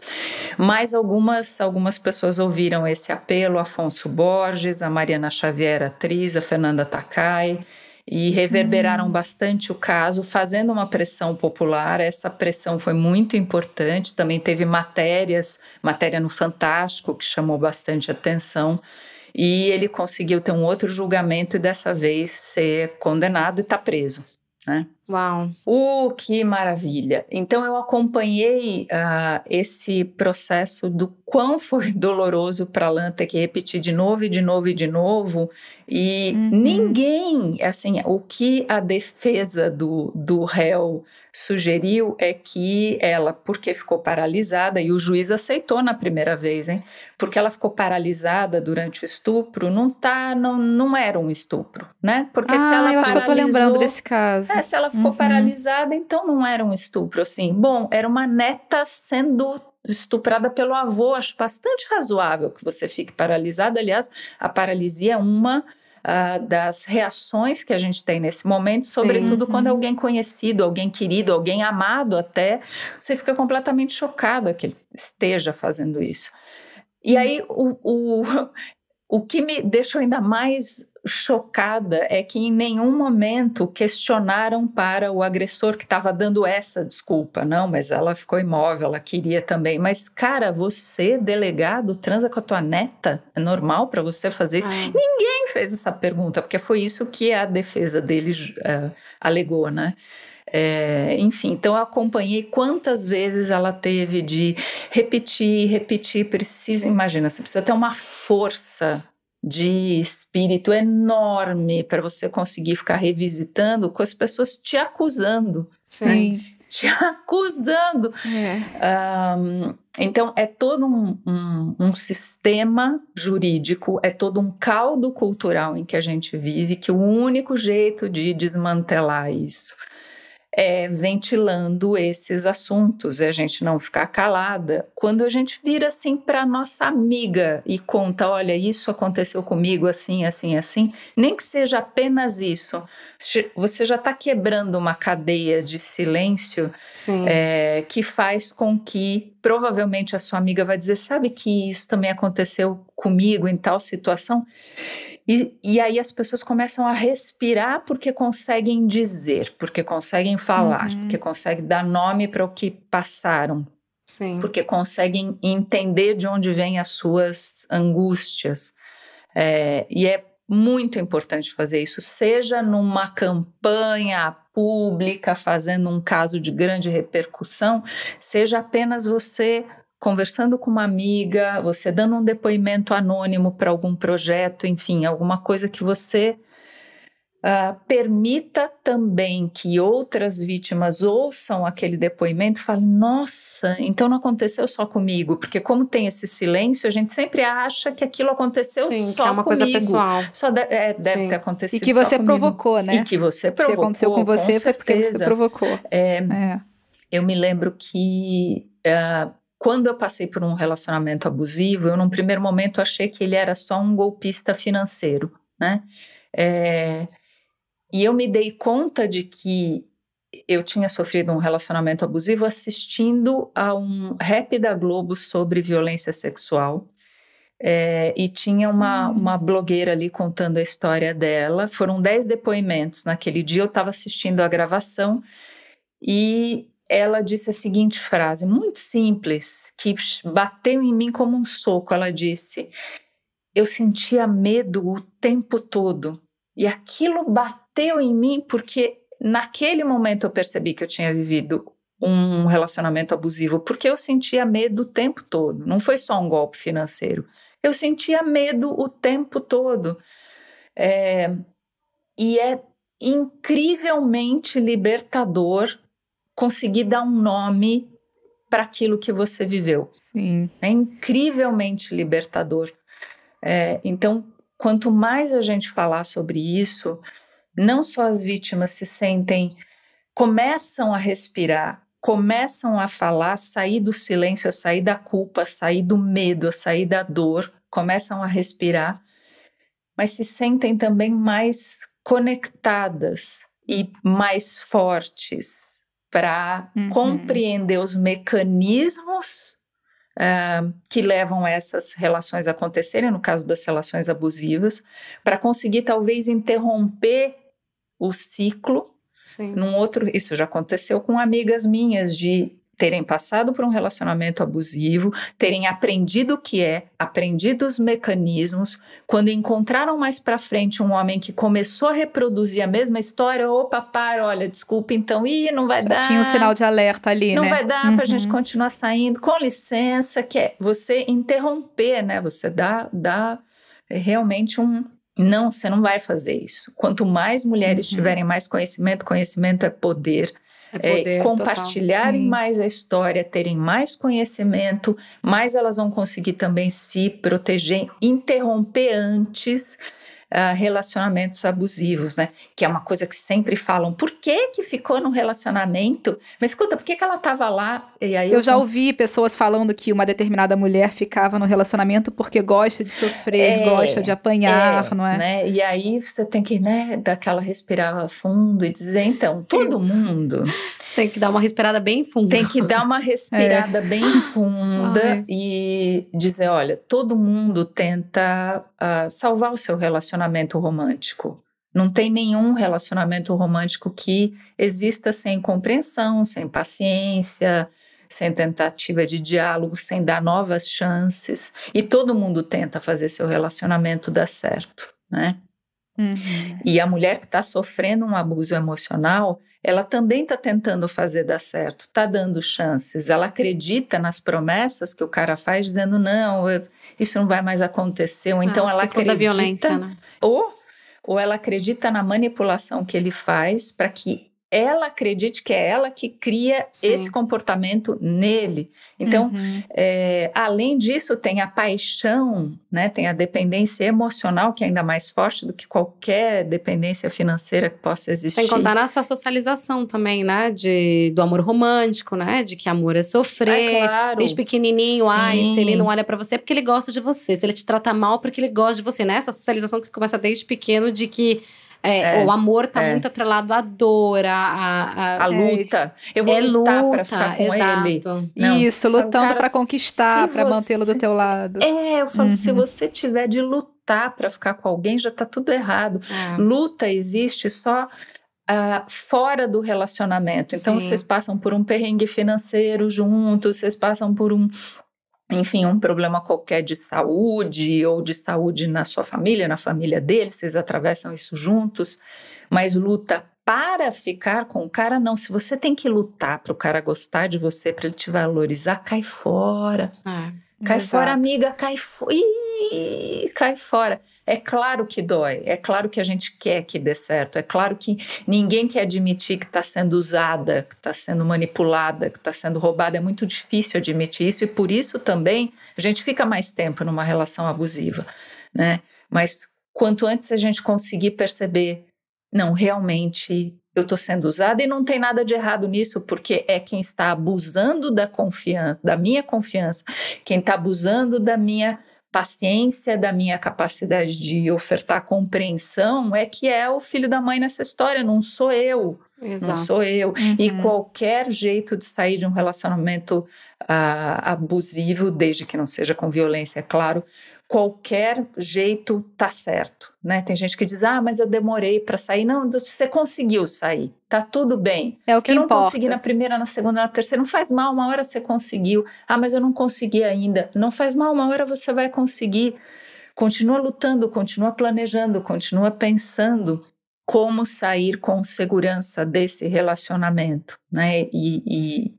Mas algumas, algumas pessoas ouviram esse apelo, Afonso Borges, a Mariana Xavier, atriz, a Fernanda Takai, e reverberaram hum. bastante o caso, fazendo uma pressão popular. Essa pressão foi muito importante. Também teve matérias, matéria no Fantástico, que chamou bastante atenção. E ele conseguiu ter um outro julgamento e dessa vez ser condenado e está preso. Né? Uau! Uh, que maravilha! Então eu acompanhei uh, esse processo do quão foi doloroso para a Lan ter que repetir de novo e de novo e de novo. E uhum. ninguém, assim, o que a defesa do, do réu sugeriu é que ela, porque ficou paralisada, e o juiz aceitou na primeira vez, hein? Porque ela ficou paralisada durante o estupro, não tá, não, não era um estupro, né? Porque ah, se ela eu acho que eu tô lembrando desse caso. É, se ela ficou uhum. paralisada, então não era um estupro, assim. Bom, era uma neta sendo estuprada pelo avô. Acho bastante razoável que você fique paralisada. Aliás, a paralisia é uma Uh, das reações que a gente tem nesse momento, sobretudo Sim. quando uhum. alguém conhecido, alguém querido, alguém amado até, você fica completamente chocada que ele esteja fazendo isso. E aí, o, o, o que me deixou ainda mais chocada é que em nenhum momento questionaram para o agressor que estava dando essa desculpa. Não, mas ela ficou imóvel, ela queria também. Mas, cara, você, delegado, transa com a tua neta? É normal para você fazer isso? Ai. Ninguém fez essa pergunta, porque foi isso que a defesa deles uh, alegou, né? É, enfim, então eu acompanhei quantas vezes ela teve de repetir, repetir, precisa, imagina, você precisa ter uma força de espírito enorme para você conseguir ficar revisitando com as pessoas te acusando. Sim. Né? Te acusando. É. Um, então, é todo um, um, um, sistema jurídico, é todo um caldo cultural em que a gente vive, que o único jeito de desmantelar isso é, ventilando esses assuntos e a gente não ficar calada. Quando a gente vira assim para nossa amiga e conta, olha, isso aconteceu comigo assim, assim, assim, nem que seja apenas isso, você já está quebrando uma cadeia de silêncio é, que faz com que provavelmente a sua amiga vai dizer, sabe que isso também aconteceu comigo em tal situação. E, e aí as pessoas começam a respirar porque conseguem dizer, porque conseguem falar, uhum. porque conseguem dar nome para o que passaram. Sim. Porque conseguem entender de onde vêm as suas angústias. É, e é muito importante fazer isso, seja numa campanha pública, fazendo um caso de grande repercussão, seja apenas você conversando com uma amiga, você dando um depoimento anônimo para algum projeto, enfim, alguma coisa que você uh, permita também que outras vítimas ouçam aquele depoimento e falem: nossa, então não aconteceu só comigo, porque como tem esse silêncio, a gente sempre acha que aquilo aconteceu Sim, só que é uma comigo. coisa pessoal. Só de, é, deve Sim. ter acontecido. E que você provocou, né? E que você provocou. Se aconteceu com você, com foi porque você provocou. É, é. Eu me lembro que. Uh, quando eu passei por um relacionamento abusivo, eu num primeiro momento achei que ele era só um golpista financeiro, né? É, e eu me dei conta de que eu tinha sofrido um relacionamento abusivo assistindo a um rap da Globo sobre violência sexual. É, e tinha uma, hum. uma blogueira ali contando a história dela. Foram dez depoimentos naquele dia. Eu estava assistindo a gravação e ela disse a seguinte frase, muito simples, que bateu em mim como um soco. Ela disse: Eu sentia medo o tempo todo. E aquilo bateu em mim porque naquele momento eu percebi que eu tinha vivido um relacionamento abusivo, porque eu sentia medo o tempo todo. Não foi só um golpe financeiro. Eu sentia medo o tempo todo. É, e é incrivelmente libertador conseguir dar um nome para aquilo que você viveu. Sim. É incrivelmente libertador. É, então, quanto mais a gente falar sobre isso, não só as vítimas se sentem, começam a respirar, começam a falar, sair do silêncio, a sair da culpa, a sair do medo, a sair da dor, começam a respirar, mas se sentem também mais conectadas e mais fortes, para uhum. compreender os mecanismos uh, que levam essas relações a acontecerem, no caso das relações abusivas, para conseguir talvez interromper o ciclo. Sim. Num outro, isso já aconteceu com amigas minhas de terem passado por um relacionamento abusivo, terem aprendido o que é, aprendido os mecanismos, quando encontraram mais para frente um homem que começou a reproduzir a mesma história, opa, para, olha, desculpa, então, ih, não vai dar. Tinha um sinal de alerta ali, não né? Não vai dar uhum. pra gente continuar saindo, com licença, que é você interromper, né? Você dá, dá realmente um, não, você não vai fazer isso. Quanto mais mulheres uhum. tiverem mais conhecimento, conhecimento é poder. É poder, é, compartilharem Hum. mais a história, terem mais conhecimento, mais elas vão conseguir também se proteger, interromper antes uh, relacionamentos abusivos, né? Que é uma coisa que sempre falam. Por que que ficou no relacionamento? Mas escuta, por que que ela estava lá? E aí eu, eu já ouvi pessoas falando que uma determinada mulher ficava no relacionamento porque gosta de sofrer, é, gosta de apanhar, é, não é? Né? E aí você tem que, né, dar aquela respirada fundo e dizer, então, todo mundo tem que dar uma respirada bem funda. Tem que dar uma respirada é. bem funda Ai. e dizer: olha, todo mundo tenta salvar o seu relacionamento romântico. Não tem nenhum relacionamento romântico que exista sem compreensão, sem paciência, sem tentativa de diálogo, sem dar novas chances. E todo mundo tenta fazer seu relacionamento dar certo, né? Uhum. E a mulher que está sofrendo um abuso emocional, ela também está tentando fazer dar certo, está dando chances. Ela acredita nas promessas que o cara faz, dizendo não, eu, isso não vai mais acontecer. Ou ah, então ah, ela acredita, violência, né? ou ou ela acredita na manipulação que ele faz para que ela acredite que é ela que cria Sim. esse comportamento nele. Então, uhum. é, além disso, tem a paixão, né? Tem a dependência emocional, que é ainda mais forte do que qualquer dependência financeira que possa existir. Sem contar nessa socialização também, né? De, do amor romântico, né? De que amor é sofrer. É claro. Desde pequenininho, Sim. ai, se ele não olha para você é porque ele gosta de você. Se ele te trata mal, é porque ele gosta de você, né? Essa socialização que começa desde pequeno de que é, é, o amor tá é. muito atrelado à dor, à, à, à luta. Eu vou é lutar para ficar com exato. ele. Não, Isso, lutando para conquistar, para mantê-lo do teu lado. É, eu falo, uhum. se você tiver de lutar para ficar com alguém, já tá tudo errado. É. Luta existe só Uh, fora do relacionamento. Então, Sim. vocês passam por um perrengue financeiro juntos, vocês passam por um, enfim, um problema qualquer de saúde ou de saúde na sua família, na família dele, vocês atravessam isso juntos, mas luta para ficar com o cara, não. Se você tem que lutar para o cara gostar de você, para ele te valorizar, cai fora. É. Cai Exato. fora, amiga, cai fora. Cai fora. É claro que dói, é claro que a gente quer que dê certo, é claro que ninguém quer admitir que está sendo usada, que está sendo manipulada, que está sendo roubada. É muito difícil admitir isso e por isso também a gente fica mais tempo numa relação abusiva, né? Mas quanto antes a gente conseguir perceber, não, realmente eu estou sendo usada e não tem nada de errado nisso, porque é quem está abusando da confiança, da minha confiança, quem está abusando da minha paciência, da minha capacidade de ofertar compreensão, é que é o filho da mãe nessa história, não sou eu. Exato. Não sou eu. Uhum. E qualquer jeito de sair de um relacionamento uh, abusivo, desde que não seja com violência, é claro, qualquer jeito tá certo, né? Tem gente que diz: "Ah, mas eu demorei para sair". Não, você conseguiu sair. Tá tudo bem. É o que eu não importa. consegui na primeira, na segunda, na terceira, não faz mal, uma hora você conseguiu. Ah, mas eu não consegui ainda. Não faz mal, uma hora você vai conseguir. Continua lutando, continua planejando, continua pensando como sair com segurança desse relacionamento, né? E, e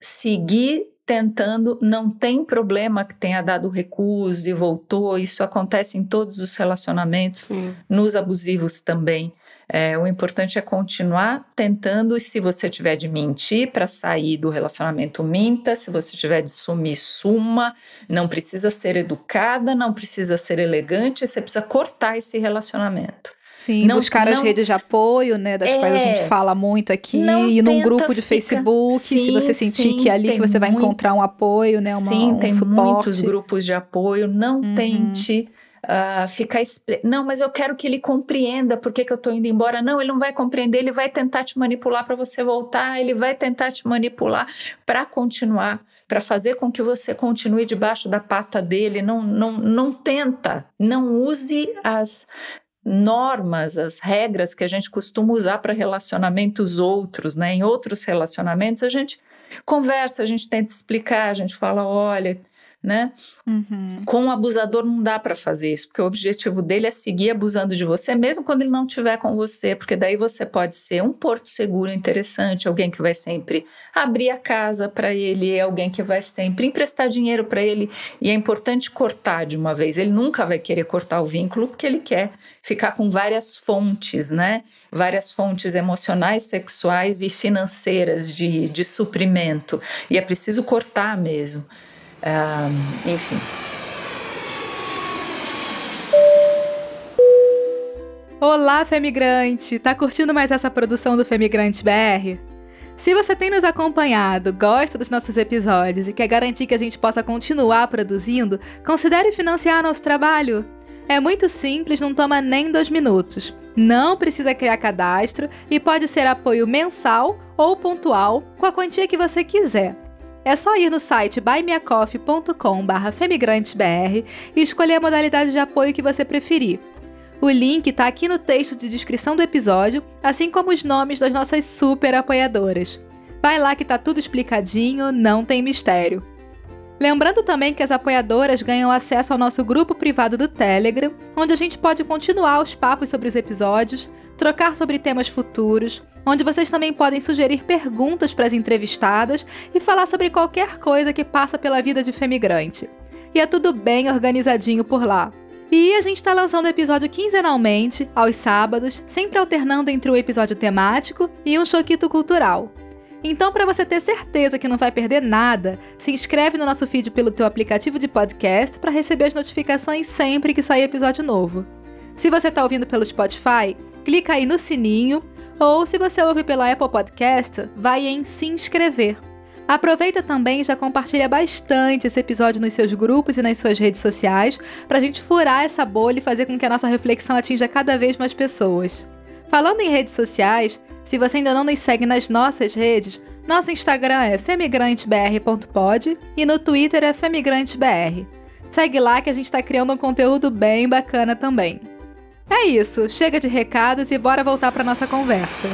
seguir tentando, não tem problema que tenha dado recuso e voltou, isso acontece em todos os relacionamentos, Sim. nos abusivos também. É, o importante é continuar tentando, e se você tiver de mentir para sair do relacionamento, minta, se você tiver de sumir, suma, não precisa ser educada, não precisa ser elegante, você precisa cortar esse relacionamento. Sim, Não- buscar as não- redes de apoio, né? Das quais a É. gente fala muito aqui. Não E num grupo de ficar- Facebook, se Sim, você sentir sim, que é ali que você vai muito- encontrar um apoio, né? Uma, Sim, um tem suporte. muitos grupos de apoio. Não Uhum. tente ah, ficar. Não, mas eu quero que ele compreenda por que, que eu tô indo embora. Não, ele não vai compreender, ele vai tentar te manipular para você voltar, ele vai tentar te manipular para continuar, para fazer com que você continue debaixo da pata dele. Não, não, não tenta. Não use as normas, as regras que a gente costuma usar para relacionamentos outros, né? Em outros relacionamentos a gente conversa, a gente tenta explicar, a gente fala, olha, né? Uhum. Com o abusador não dá para fazer isso, porque o objetivo dele é seguir abusando de você, mesmo quando ele não estiver com você, porque daí você pode ser um porto seguro interessante, alguém que vai sempre abrir a casa para ele, alguém que vai sempre emprestar dinheiro para ele, e é importante cortar de uma vez. Ele nunca vai querer cortar o vínculo, porque ele quer ficar com várias fontes, né? Várias fontes emocionais, sexuais e financeiras de, de suprimento. E é preciso cortar mesmo enfim. Olá, Femigrante! Tá curtindo mais essa produção do Femigrante BR? Se você tem nos acompanhado, gosta dos nossos episódios e quer garantir que a gente possa continuar produzindo, considere financiar nosso trabalho. É muito simples, não toma nem dois minutos. Não precisa criar cadastro e pode ser apoio mensal ou pontual com a quantia que você quiser. É só ir no site buymeacoffee.com.br femigrantebr e escolher a modalidade de apoio que você preferir. O link está aqui no texto de descrição do episódio, assim como os nomes das nossas super apoiadoras. Vai lá que tá tudo explicadinho, não tem mistério. Lembrando também que as apoiadoras ganham acesso ao nosso grupo privado do Telegram, onde a gente pode continuar os papos sobre os episódios, trocar sobre temas futuros, onde vocês também podem sugerir perguntas para as entrevistadas e falar sobre qualquer coisa que passa pela vida de Femigrante. E é tudo bem organizadinho por lá. E a gente está lançando o episódio quinzenalmente, aos sábados, sempre alternando entre um episódio temático e um choquito cultural. Então, para você ter certeza que não vai perder nada, se inscreve no nosso feed pelo teu aplicativo de podcast para receber as notificações sempre que sair episódio novo. Se você está ouvindo pelo Spotify, clica aí no sininho ou se você ouve pela Apple Podcast, vai em se inscrever. Aproveita também e já compartilha bastante esse episódio nos seus grupos e nas suas redes sociais para a gente furar essa bolha e fazer com que a nossa reflexão atinja cada vez mais pessoas. Falando em redes sociais, se você ainda não nos segue nas nossas redes, nosso Instagram é femigrantebr.pod e no Twitter é femigrantebr. Segue lá que a gente está criando um conteúdo bem bacana também. É isso, chega de recados e bora voltar para nossa conversa.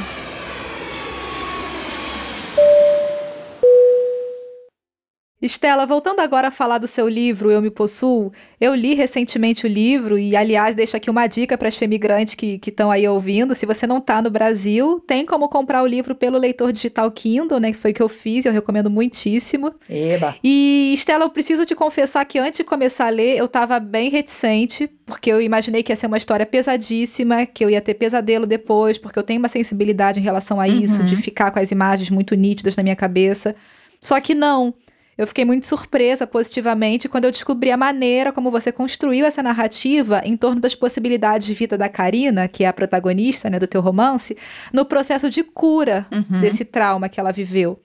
Estela, voltando agora a falar do seu livro Eu Me Possuo, eu li recentemente o livro e, aliás, deixo aqui uma dica para as femigrantes que estão aí ouvindo. Se você não está no Brasil, tem como comprar o livro pelo leitor digital Kindle, né? Que foi o que eu fiz, eu recomendo muitíssimo. Eba! E, Estela, eu preciso te confessar que antes de começar a ler, eu estava bem reticente, porque eu imaginei que ia ser uma história pesadíssima, que eu ia ter pesadelo depois, porque eu tenho uma sensibilidade em relação a isso, uhum. de ficar com as imagens muito nítidas na minha cabeça. Só que não. Eu fiquei muito surpresa positivamente quando eu descobri a maneira como você construiu essa narrativa em torno das possibilidades de vida da Karina, que é a protagonista né, do teu romance, no processo de cura uhum. desse trauma que ela viveu.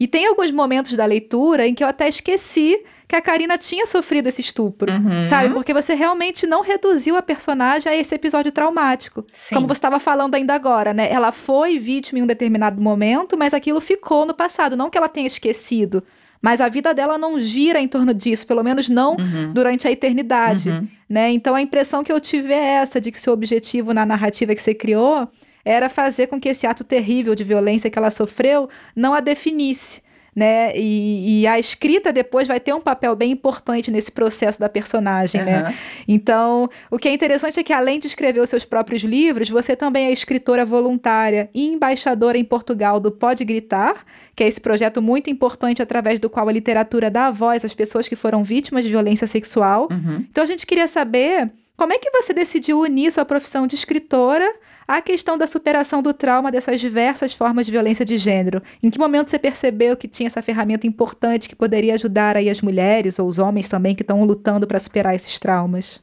E tem alguns momentos da leitura em que eu até esqueci que a Karina tinha sofrido esse estupro, uhum. sabe? Porque você realmente não reduziu a personagem a esse episódio traumático. Sim. Como você estava falando ainda agora, né? Ela foi vítima em um determinado momento, mas aquilo ficou no passado, não que ela tenha esquecido. Mas a vida dela não gira em torno disso, pelo menos não uhum. durante a eternidade, uhum. né? Então a impressão que eu tive é essa de que seu objetivo na narrativa que você criou era fazer com que esse ato terrível de violência que ela sofreu não a definisse né? E, e, a escrita depois vai ter um papel bem importante nesse processo da personagem, uhum. né? Então, o que é interessante é que além de escrever os seus próprios livros, você também é escritora voluntária e embaixadora em Portugal do Pode Gritar, que é esse projeto muito importante através do qual a literatura dá voz às pessoas que foram vítimas de violência sexual. Uhum. Então, a gente queria saber como é que você decidiu unir sua profissão de escritora à questão da superação do trauma dessas diversas formas de violência de gênero? Em que momento você percebeu que tinha essa ferramenta importante que poderia ajudar aí as mulheres ou os homens também que estão lutando para superar esses traumas?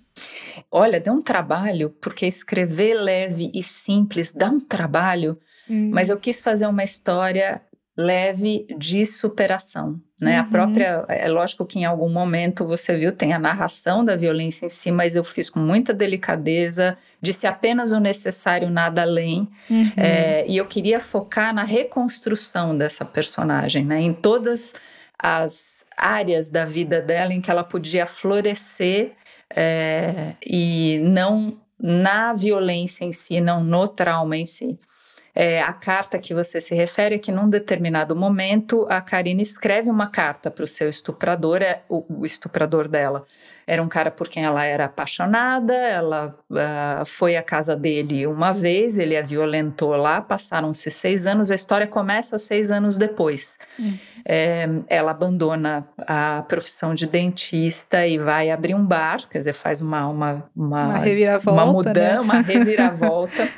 Olha, deu um trabalho, porque escrever leve e simples dá um trabalho, hum. mas eu quis fazer uma história leve de superação. Né? Uhum. A própria, é lógico que em algum momento você viu, tem a narração da violência em si, mas eu fiz com muita delicadeza, disse apenas o necessário, nada além. Uhum. É, e eu queria focar na reconstrução dessa personagem, né? em todas as áreas da vida dela em que ela podia florescer é, e não na violência em si, não no trauma em si. É, a carta que você se refere é que num determinado momento a Karina escreve uma carta para o seu estuprador, é, o, o, estuprador dela era um cara por quem ela era apaixonada, ela uh, foi à casa dele uma vez, ele a violentou lá, passaram-se seis anos, a história começa seis anos depois. Hum. É, ela abandona a profissão de dentista e vai abrir um bar, quer dizer, faz uma, uma, uma, uma reviravolta, uma mudança, né? uma reviravolta.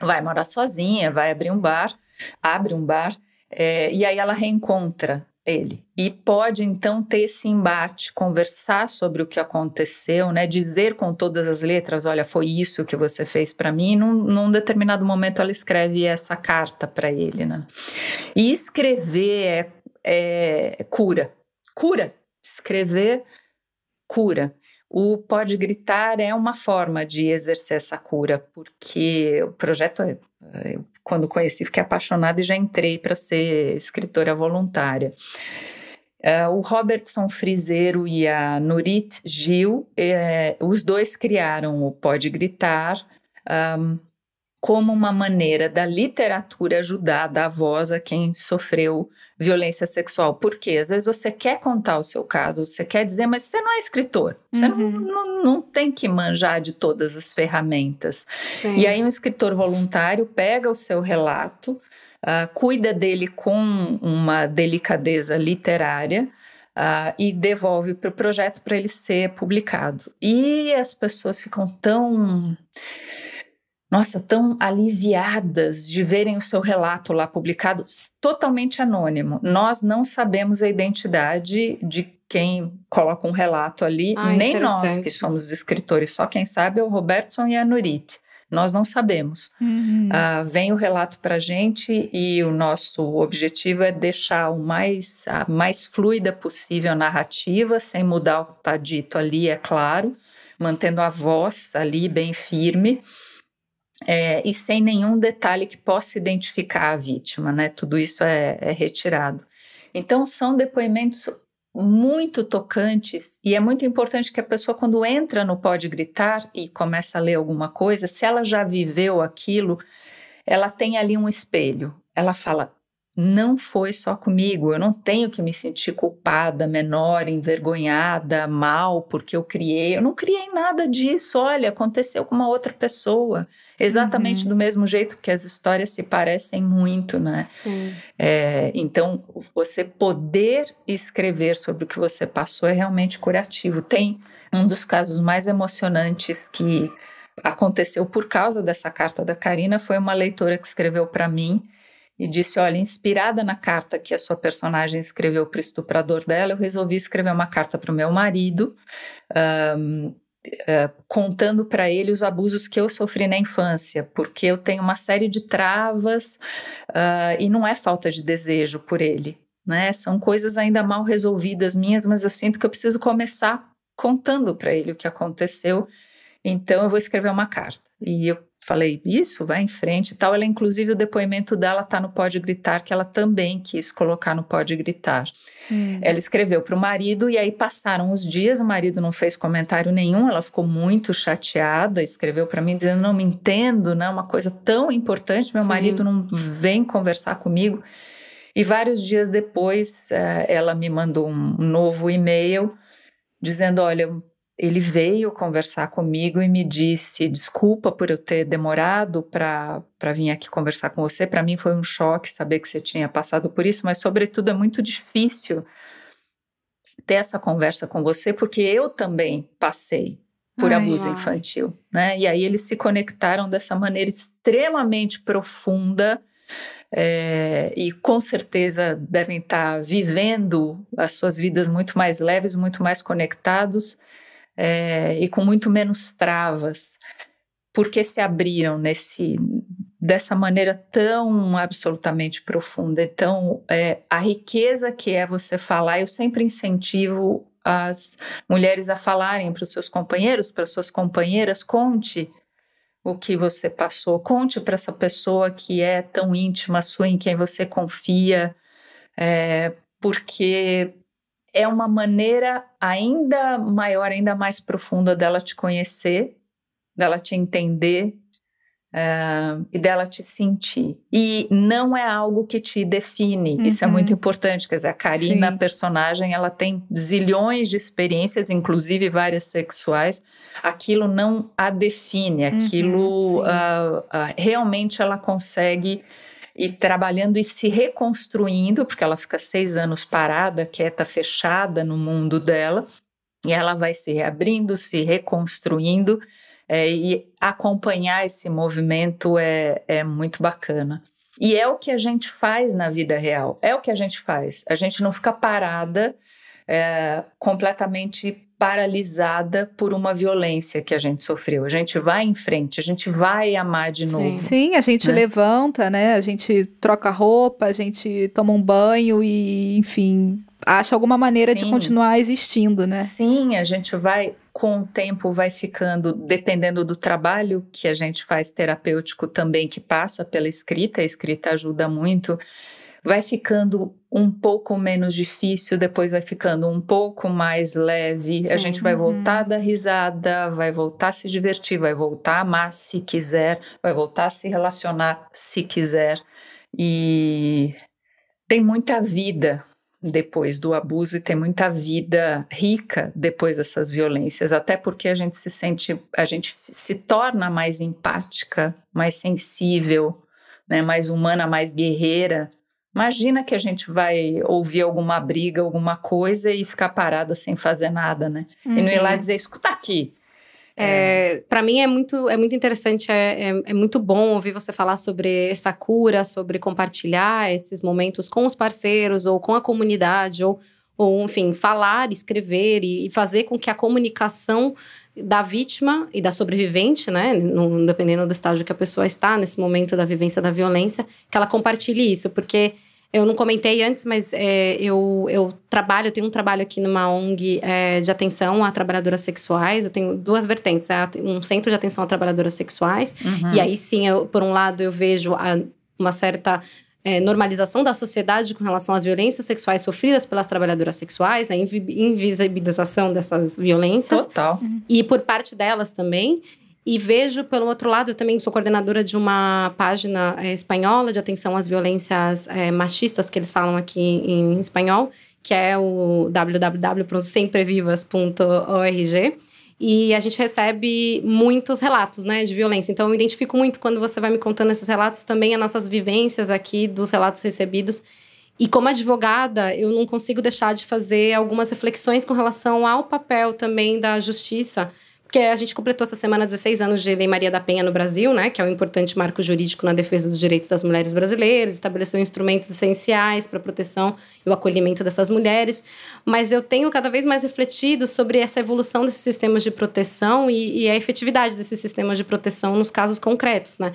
Vai morar sozinha, vai abrir um bar, abre um bar, é, e aí ela reencontra ele. E pode então ter esse embate, conversar sobre o que aconteceu, né? Dizer com todas as letras, olha, foi isso que você fez para mim. Num, num, determinado momento ela escreve essa carta para ele, né? E escrever é, é cura, cura. Escrever cura. O Pode Gritar é uma forma de exercer essa cura, porque o projeto, eu, quando conheci, fiquei apaixonada e já entrei para ser escritora voluntária. Uh, o Robertson Frizeiro e a Nurit Gil, eh, os dois criaram o Pode Gritar, um, como uma maneira da literatura ajudar a dar voz a quem sofreu violência sexual. Porque às vezes você quer contar o seu caso, você quer dizer, mas você não é escritor. Você uhum. não, não, não, tem que manjar de todas as ferramentas. Sim. E aí um escritor voluntário pega o seu relato, uh, cuida dele com uma delicadeza literária, Uh, e devolve para o projeto para ele ser publicado. E as pessoas ficam tão nossa, tão aliviadas de verem o seu relato lá publicado totalmente anônimo. Nós não sabemos a identidade de quem coloca um relato ali, ah, nem nós que somos escritores, só quem sabe é o Robertson e a Nurit. Nós não sabemos. Uhum. Uh, vem o relato para a gente e o nosso objetivo é deixar o mais, a mais fluida possível a narrativa, sem mudar o que está dito ali, é claro, mantendo a voz ali bem firme é, e sem nenhum detalhe que possa identificar a vítima, né? Tudo isso é, é retirado. Então, são depoimentos muito tocantes e é muito importante que a pessoa, quando entra no Pode Gritar e começa a ler alguma coisa, se ela já viveu aquilo, ela tem ali um espelho. Ela fala: não foi só comigo. Eu não tenho que me sentir culpada, menor, envergonhada, mal, porque eu criei. Eu não criei nada disso. Olha, aconteceu com uma outra pessoa. Exatamente uhum. do mesmo jeito que as histórias se parecem muito, né? Sim. É, então, você poder escrever sobre o que você passou é realmente curativo. Tem um dos casos mais emocionantes que aconteceu por causa dessa carta da Karina foi uma leitora que escreveu para mim e disse: Olha, inspirada na carta que a sua personagem escreveu para o estuprador dela, eu resolvi escrever uma carta para o meu marido, um, uh, eh, contando para ele os abusos que eu sofri na infância, porque eu tenho uma série de travas uh, e não é falta de desejo por ele. Né? São coisas ainda mal resolvidas minhas, mas eu sinto que eu preciso começar contando para ele o que aconteceu. Então eu vou escrever uma carta. E eu falei, isso, vai em frente e tal. Ela, inclusive, o depoimento dela tá no Pode Gritar, que ela também quis colocar no Pode Gritar. Hum. Ela escreveu para o marido e aí passaram os dias, o marido não fez comentário nenhum, ela ficou muito chateada, escreveu para mim dizendo, não me entendo, né, uma coisa tão importante, meu Sim. marido não vem conversar comigo. E vários dias depois, eh, ela me mandou um novo e-mail dizendo, olha, ele veio conversar comigo e me disse: desculpa por eu ter demorado para vir aqui conversar com você. Para mim foi um choque saber que você tinha passado por isso, mas, sobretudo, é muito difícil ter essa conversa com você, porque eu também passei por Ai, abuso infantil, né? E aí eles se conectaram dessa maneira extremamente profunda. É, e com certeza devem estar vivendo as suas vidas muito mais leves, muito mais conectados é, e com muito menos travas, porque se abriram nesse dessa maneira tão absolutamente profunda. Então, é, a riqueza que é você falar, eu sempre incentivo as mulheres a falarem para os seus companheiros, para suas companheiras, conte o que você passou, conte para essa pessoa que é tão íntima sua, em quem você confia, é, porque é uma maneira ainda maior, ainda mais profunda dela te conhecer dela te entender uh, e dela te sentir. E não é algo que te define, uhum. isso é muito uhum. importante. Quer dizer, a Karina, a personagem, ela tem zilhões de experiências, inclusive várias sexuais. Aquilo não a define, aquilo uhum, uh, uh, realmente ela consegue ir trabalhando e se reconstruindo, porque ela fica seis anos parada, quieta, fechada no mundo dela, e ela vai se reabrindo, se reconstruindo é, e acompanhar esse movimento é, é muito bacana. E é o que a gente faz na vida real, é o que a gente faz. A gente não fica parada, é, completamente paralisada por uma violência que a gente sofreu. A gente vai em frente, a gente vai amar de novo. Sim, a gente né? levanta, né? A gente troca roupa, a gente toma um banho e, enfim, acha alguma maneira Sim. de continuar existindo, né? Sim, a gente vai com o tempo vai ficando, dependendo do trabalho que a gente faz terapêutico também, que passa pela escrita, a escrita ajuda muito, vai ficando um pouco menos difícil, depois vai ficando um pouco mais leve. Sim, a gente vai uhum. voltar da risada, vai voltar a se divertir, vai voltar a amar se quiser, vai voltar a se relacionar se quiser. E tem muita vida depois do abuso e tem muita vida rica depois dessas violências, até porque a gente se sente, a gente se torna mais empática, mais sensível, né, mais humana, mais guerreira. Imagina que a gente vai ouvir alguma briga, alguma coisa e ficar parada sem fazer nada, né? Uhum. E não ir lá dizer, escuta aqui, é, para mim é muito, é muito interessante, é, é, é, muito bom ouvir você falar sobre essa cura, sobre compartilhar esses momentos com os parceiros ou com a comunidade, ou, ou enfim, falar, escrever e fazer com que a comunicação da vítima e da sobrevivente, né, no, dependendo do estágio que a pessoa está nesse momento da vivência da violência, que ela compartilhe isso, porque eu não comentei antes, mas é, eu, eu trabalho, eu tenho um trabalho aqui numa ONG é, de atenção a trabalhadoras sexuais. Eu tenho duas vertentes, é, um centro de atenção a trabalhadoras sexuais. Uhum. E aí sim, eu, por um lado, eu vejo a, uma certa é, normalização da sociedade com relação às violências sexuais sofridas pelas trabalhadoras sexuais, a invisibilização dessas violências. Total. E por parte delas também. E vejo, pelo outro lado, eu também sou coordenadora de uma página é, espanhola de atenção às violências é, machistas, que eles falam aqui em espanhol, que é o www.semprevivas.org. E a gente recebe muitos relatos, né, de violência. Então, eu me identifico muito quando você vai me contando esses relatos, também as nossas vivências aqui dos relatos recebidos. E como advogada, eu não consigo deixar de fazer algumas reflexões com relação ao papel também da justiça porque a gente completou essa semana 16 anos de Lei Maria da Penha no Brasil, né, que é um importante marco jurídico na defesa dos direitos das mulheres brasileiras, estabeleceu instrumentos essenciais para a proteção e o acolhimento dessas mulheres. Mas eu tenho cada vez mais refletido sobre essa evolução desses sistemas de proteção e, e a efetividade desses sistemas de proteção nos casos concretos, né?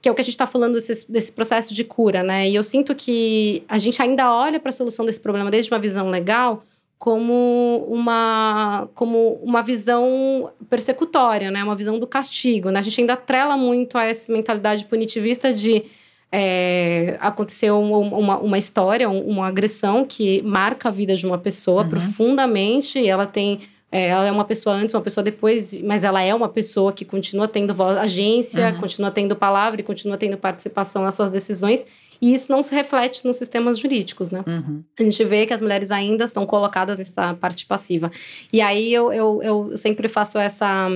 que é o que a gente está falando desse, desse, processo de cura, né? E eu sinto que a gente ainda olha para a solução desse problema desde uma visão legal, como uma, como uma visão persecutória, né? uma visão do castigo. Né? A gente ainda atrela muito a essa mentalidade punitivista de é, aconteceu uma, uma história, uma agressão que marca a vida de uma pessoa uhum. profundamente, e ela tem. É, ela é uma pessoa antes, uma pessoa depois, mas ela é uma pessoa que continua tendo voz, agência, uhum. continua tendo palavra e continua tendo participação nas suas decisões. E isso não se reflete nos sistemas jurídicos, né? Uhum. A gente vê que as mulheres ainda estão colocadas nessa parte passiva. E aí eu, eu, eu sempre faço essa,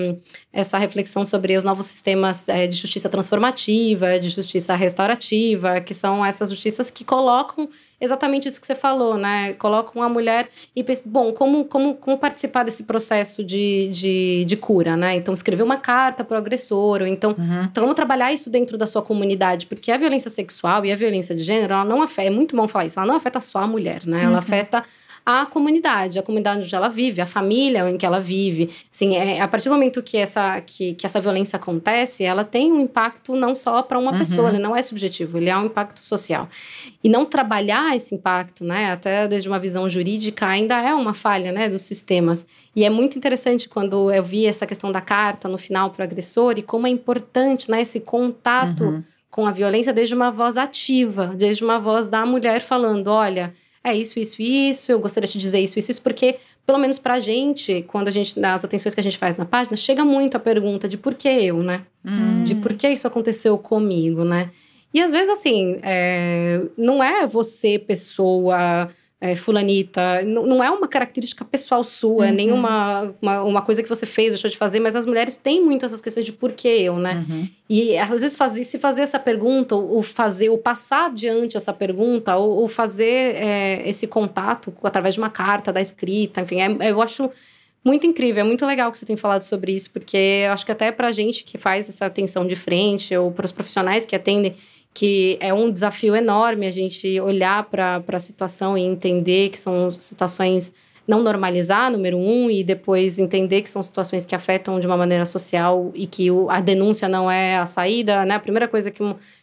essa reflexão sobre os novos sistemas é, de justiça transformativa, de justiça restaurativa, que são essas justiças que colocam exatamente isso que você falou, né? Colocam a mulher e pensa, bom, como, como, como participar desse processo de, de, de cura, né? Então, escrever uma carta para o agressor, ou então, uhum. então, como trabalhar isso dentro da sua comunidade, porque a violência sexual e a violência de gênero, ela não afeta, é muito bom falar isso, ela não afeta só a mulher, né? Ela uhum. afeta a comunidade, a comunidade onde ela vive, a família em que ela vive. Assim, é, a partir do momento que essa, que, que essa violência acontece, ela tem um impacto não só para uma uhum. pessoa, ele não é subjetivo, ele é um impacto social. E não trabalhar esse impacto, né, até desde uma visão jurídica, ainda é uma falha né, dos sistemas. E é muito interessante quando eu vi essa questão da carta no final para o agressor e como é importante né, esse contato. Uhum. Com a violência, desde uma voz ativa, desde uma voz da mulher falando: olha, é isso, isso, isso, eu gostaria de dizer isso, isso, isso, porque, pelo menos pra gente, quando a gente, nas atenções que a gente faz na página, chega muito a pergunta de por que eu, né? Hum. De por que isso aconteceu comigo, né? E às vezes, assim, é, não é você, pessoa é, fulanita, não, não é uma característica pessoal sua, Uhum. nem uma, uma, uma coisa que você fez, deixou de fazer, mas as mulheres têm muito essas questões de por que eu, né? Uhum. E às vezes fazer, se fazer essa pergunta, ou fazer, ou passar adiante essa pergunta, ou, ou fazer é, esse contato através de uma carta, da escrita, enfim, é- eu acho muito incrível, é muito legal que você tem falado sobre isso, porque eu acho que até pra gente que faz essa atenção de frente, ou para os profissionais que atendem, que é um desafio enorme a gente olhar para a situação e entender que são situações não normalizar, número um, e depois entender que são situações que afetam de uma maneira social e que o- a denúncia não é a saída, né? A primeira coisa que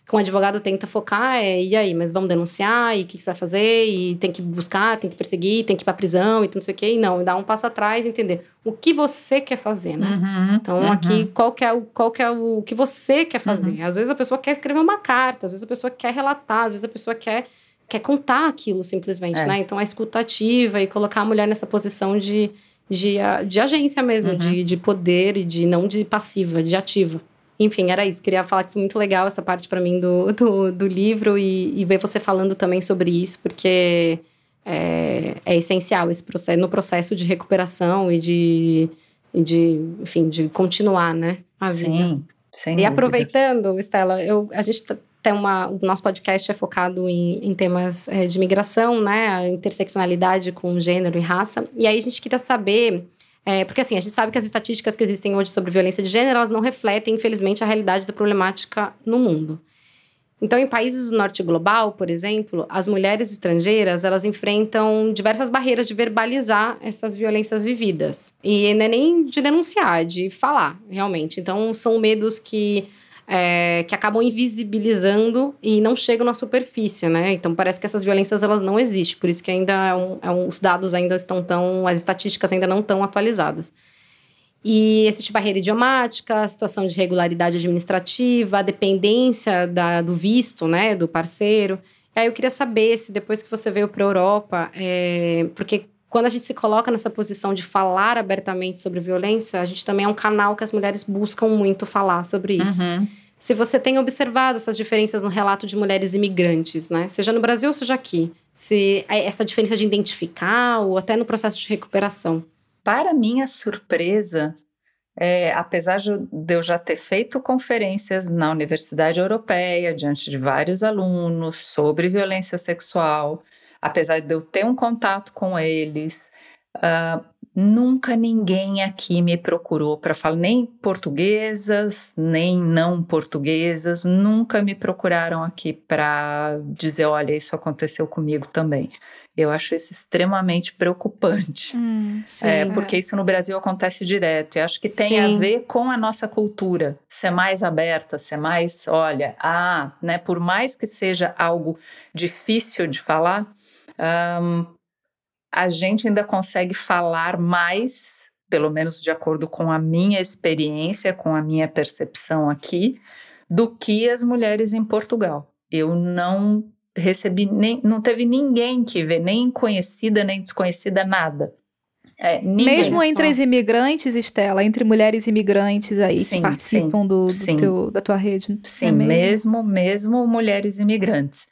que um advogado tenta focar é, e aí, mas vamos denunciar, e o que você vai fazer? E tem que buscar, tem que perseguir, tem que ir pra prisão, e não sei o quê. E não, dá um passo atrás e entender o que você quer fazer, né? Uhum. Então, Uhum. aqui, qual que, é o, qual que é o que você quer fazer? Às vezes a pessoa quer escrever uma carta, às vezes a pessoa quer relatar, às vezes a pessoa quer, quer contar aquilo simplesmente, É. né? Então, a escutativa e colocar a mulher nessa posição de, de, a- de agência mesmo, Uhum. de, de poder e de não de passiva, de ativa. Enfim, era isso. Queria falar que foi muito legal essa parte para mim do, do, do livro e, e ver você falando também sobre isso, porque é, é essencial esse processo, no processo de recuperação e de, e de, enfim, de continuar, né? A vida. Sim, sem E dúvida. aproveitando, Estela, eu, a gente tá- tem uma. O nosso podcast é focado em, em temas eh, de migração, né? A interseccionalidade com gênero e raça. E aí a gente queria saber. Eh, porque assim, a gente sabe que as estatísticas que existem hoje sobre violência de gênero, elas não refletem, infelizmente, a realidade da problemática no mundo. Então, em países do norte global, por exemplo, as mulheres estrangeiras, elas enfrentam diversas barreiras de verbalizar essas violências vividas. E não é nem de denunciar, é de falar, realmente. Então, são medos que, é, que acabam invisibilizando e não chegam na superfície, né? Então, parece que essas violências, elas não existem. Por isso que ainda é um, é um- os dados ainda estão tão... As estatísticas ainda não estão atualizadas. E existe barreira idiomática, situação de regularidade administrativa, a dependência da- do visto, né, do parceiro. Aí eu queria saber se depois que você veio para a Europa, é, porque quando a gente se coloca nessa posição de falar abertamente sobre violência, a gente também é um canal que as mulheres buscam muito falar sobre isso. Uhum. Se você tem observado essas diferenças no relato de mulheres imigrantes, né? Seja no Brasil ou seja aqui. Se essa diferença de identificar ou até no processo de recuperação. Para minha surpresa, é, apesar de eu já ter feito conferências na Universidade Europeia, diante de vários alunos, sobre violência sexual, apesar de eu ter um contato com eles, ah, nunca ninguém aqui me procurou para falar, nem portuguesas, nem não portuguesas, nunca me procuraram aqui para dizer: olha, isso aconteceu comigo também. Eu acho isso extremamente preocupante. Hum. É, Sim. porque isso no Brasil acontece direto. E acho que tem a Sim. ver com a nossa cultura. Ser mais aberta, ser mais, olha, ah, né? Por mais que seja algo difícil de falar, ahn, a gente ainda consegue falar mais, pelo menos de acordo com a minha experiência, com a minha percepção aqui, do que as mulheres em Portugal. Eu não recebi nem, não teve ninguém que vê, nem conhecida, nem desconhecida, nada. É, ninguém. Mesmo entre as imigrantes, Estela, entre mulheres imigrantes aí Sim, que participam do, do sim. teu- da tua rede. Sim, É mesmo, mesmo mulheres imigrantes.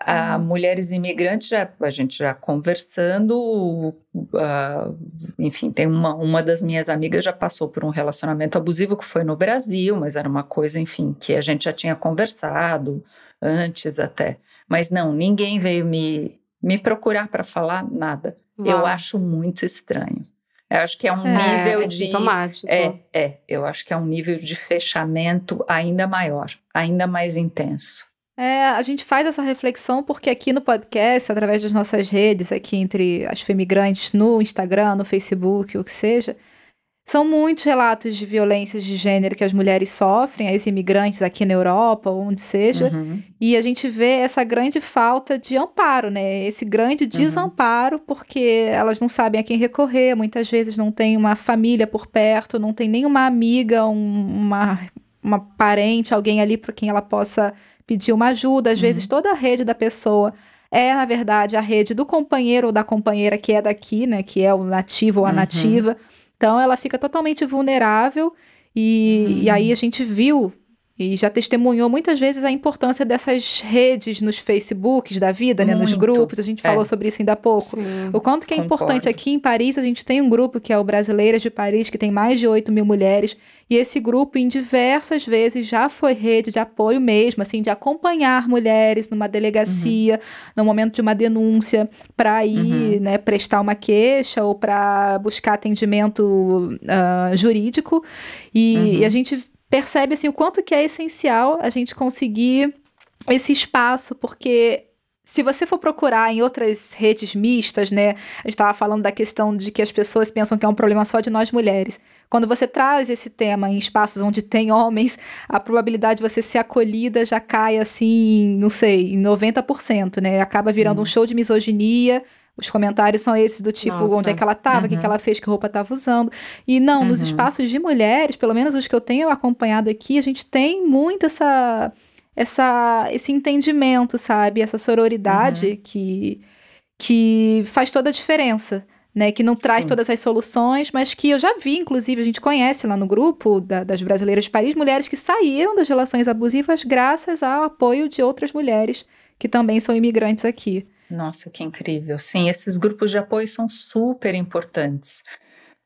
A mulheres imigrantes, já, a gente já conversando, ah, enfim, tem uma, uma das minhas amigas já passou por um relacionamento abusivo que foi no Brasil, mas era uma coisa, enfim, que a gente já tinha conversado antes até. Mas não, ninguém veio me, me procurar para falar nada. Eu Uau. acho muito estranho. Eu acho que é um É, nível é de. É, é. Eu acho que é um nível de fechamento ainda maior, ainda mais intenso. É, a gente faz essa reflexão porque aqui no podcast, através das nossas redes, aqui entre as femigrantes, no Instagram, no Facebook, o que seja, são muitos relatos de violências de gênero que as mulheres sofrem, as imigrantes aqui na Europa, ou onde seja, Uhum. e a gente vê essa grande falta de amparo, né? Esse grande desamparo, porque elas não sabem a quem recorrer, muitas vezes não tem uma família por perto, não tem nenhuma amiga, um- uma, uma parente, alguém ali para quem ela possa pedir uma ajuda. Às Uhum. vezes toda a rede da pessoa é, na verdade, a rede do companheiro ou da companheira que é daqui, né? Que é o nativo ou a uhum. nativa. Então ela fica totalmente vulnerável. E, uhum. e aí a gente viu e já testemunhou muitas vezes a importância dessas redes nos Facebooks da vida, né? Nos grupos, a gente é. falou sobre isso ainda há pouco. Sim, o quanto que é concordo. importante aqui em Paris, a gente tem um grupo que é o Brasileiras de Paris, que tem mais de 8 mil mulheres, e esse grupo, em diversas vezes, já foi rede de apoio mesmo, assim, de acompanhar mulheres numa delegacia, uhum. no momento de uma denúncia, para ir, uhum. né, prestar uma queixa ou para buscar atendimento uh, jurídico. E, uhum. e a gente percebe assim o quanto que é essencial a gente conseguir esse espaço, porque se você for procurar em outras redes mistas, né? A gente estava falando da questão de que as pessoas pensam que é um problema só de nós mulheres. Quando você traz esse tema em espaços onde tem homens, a probabilidade de você ser acolhida já cai assim, não sei, em 90%, né? Acaba virando hum. um show de misoginia os comentários são esses do tipo, Nossa. onde é que ela estava, o uhum. que, que ela fez, que roupa estava usando. E não, uhum. nos espaços de mulheres, pelo menos os que eu tenho acompanhado aqui, a gente tem muito essa, essa, esse entendimento, sabe? Essa sororidade uhum. que, que faz toda a diferença. Né, que não traz Sim. todas as soluções, mas que eu já vi, inclusive, a gente conhece lá no grupo da, das brasileiras de Paris, mulheres que saíram das relações abusivas graças ao apoio de outras mulheres que também são imigrantes aqui. Nossa, que incrível. Sim, esses grupos de apoio são super importantes,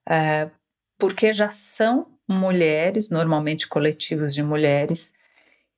é, porque já são mulheres, normalmente coletivos de mulheres,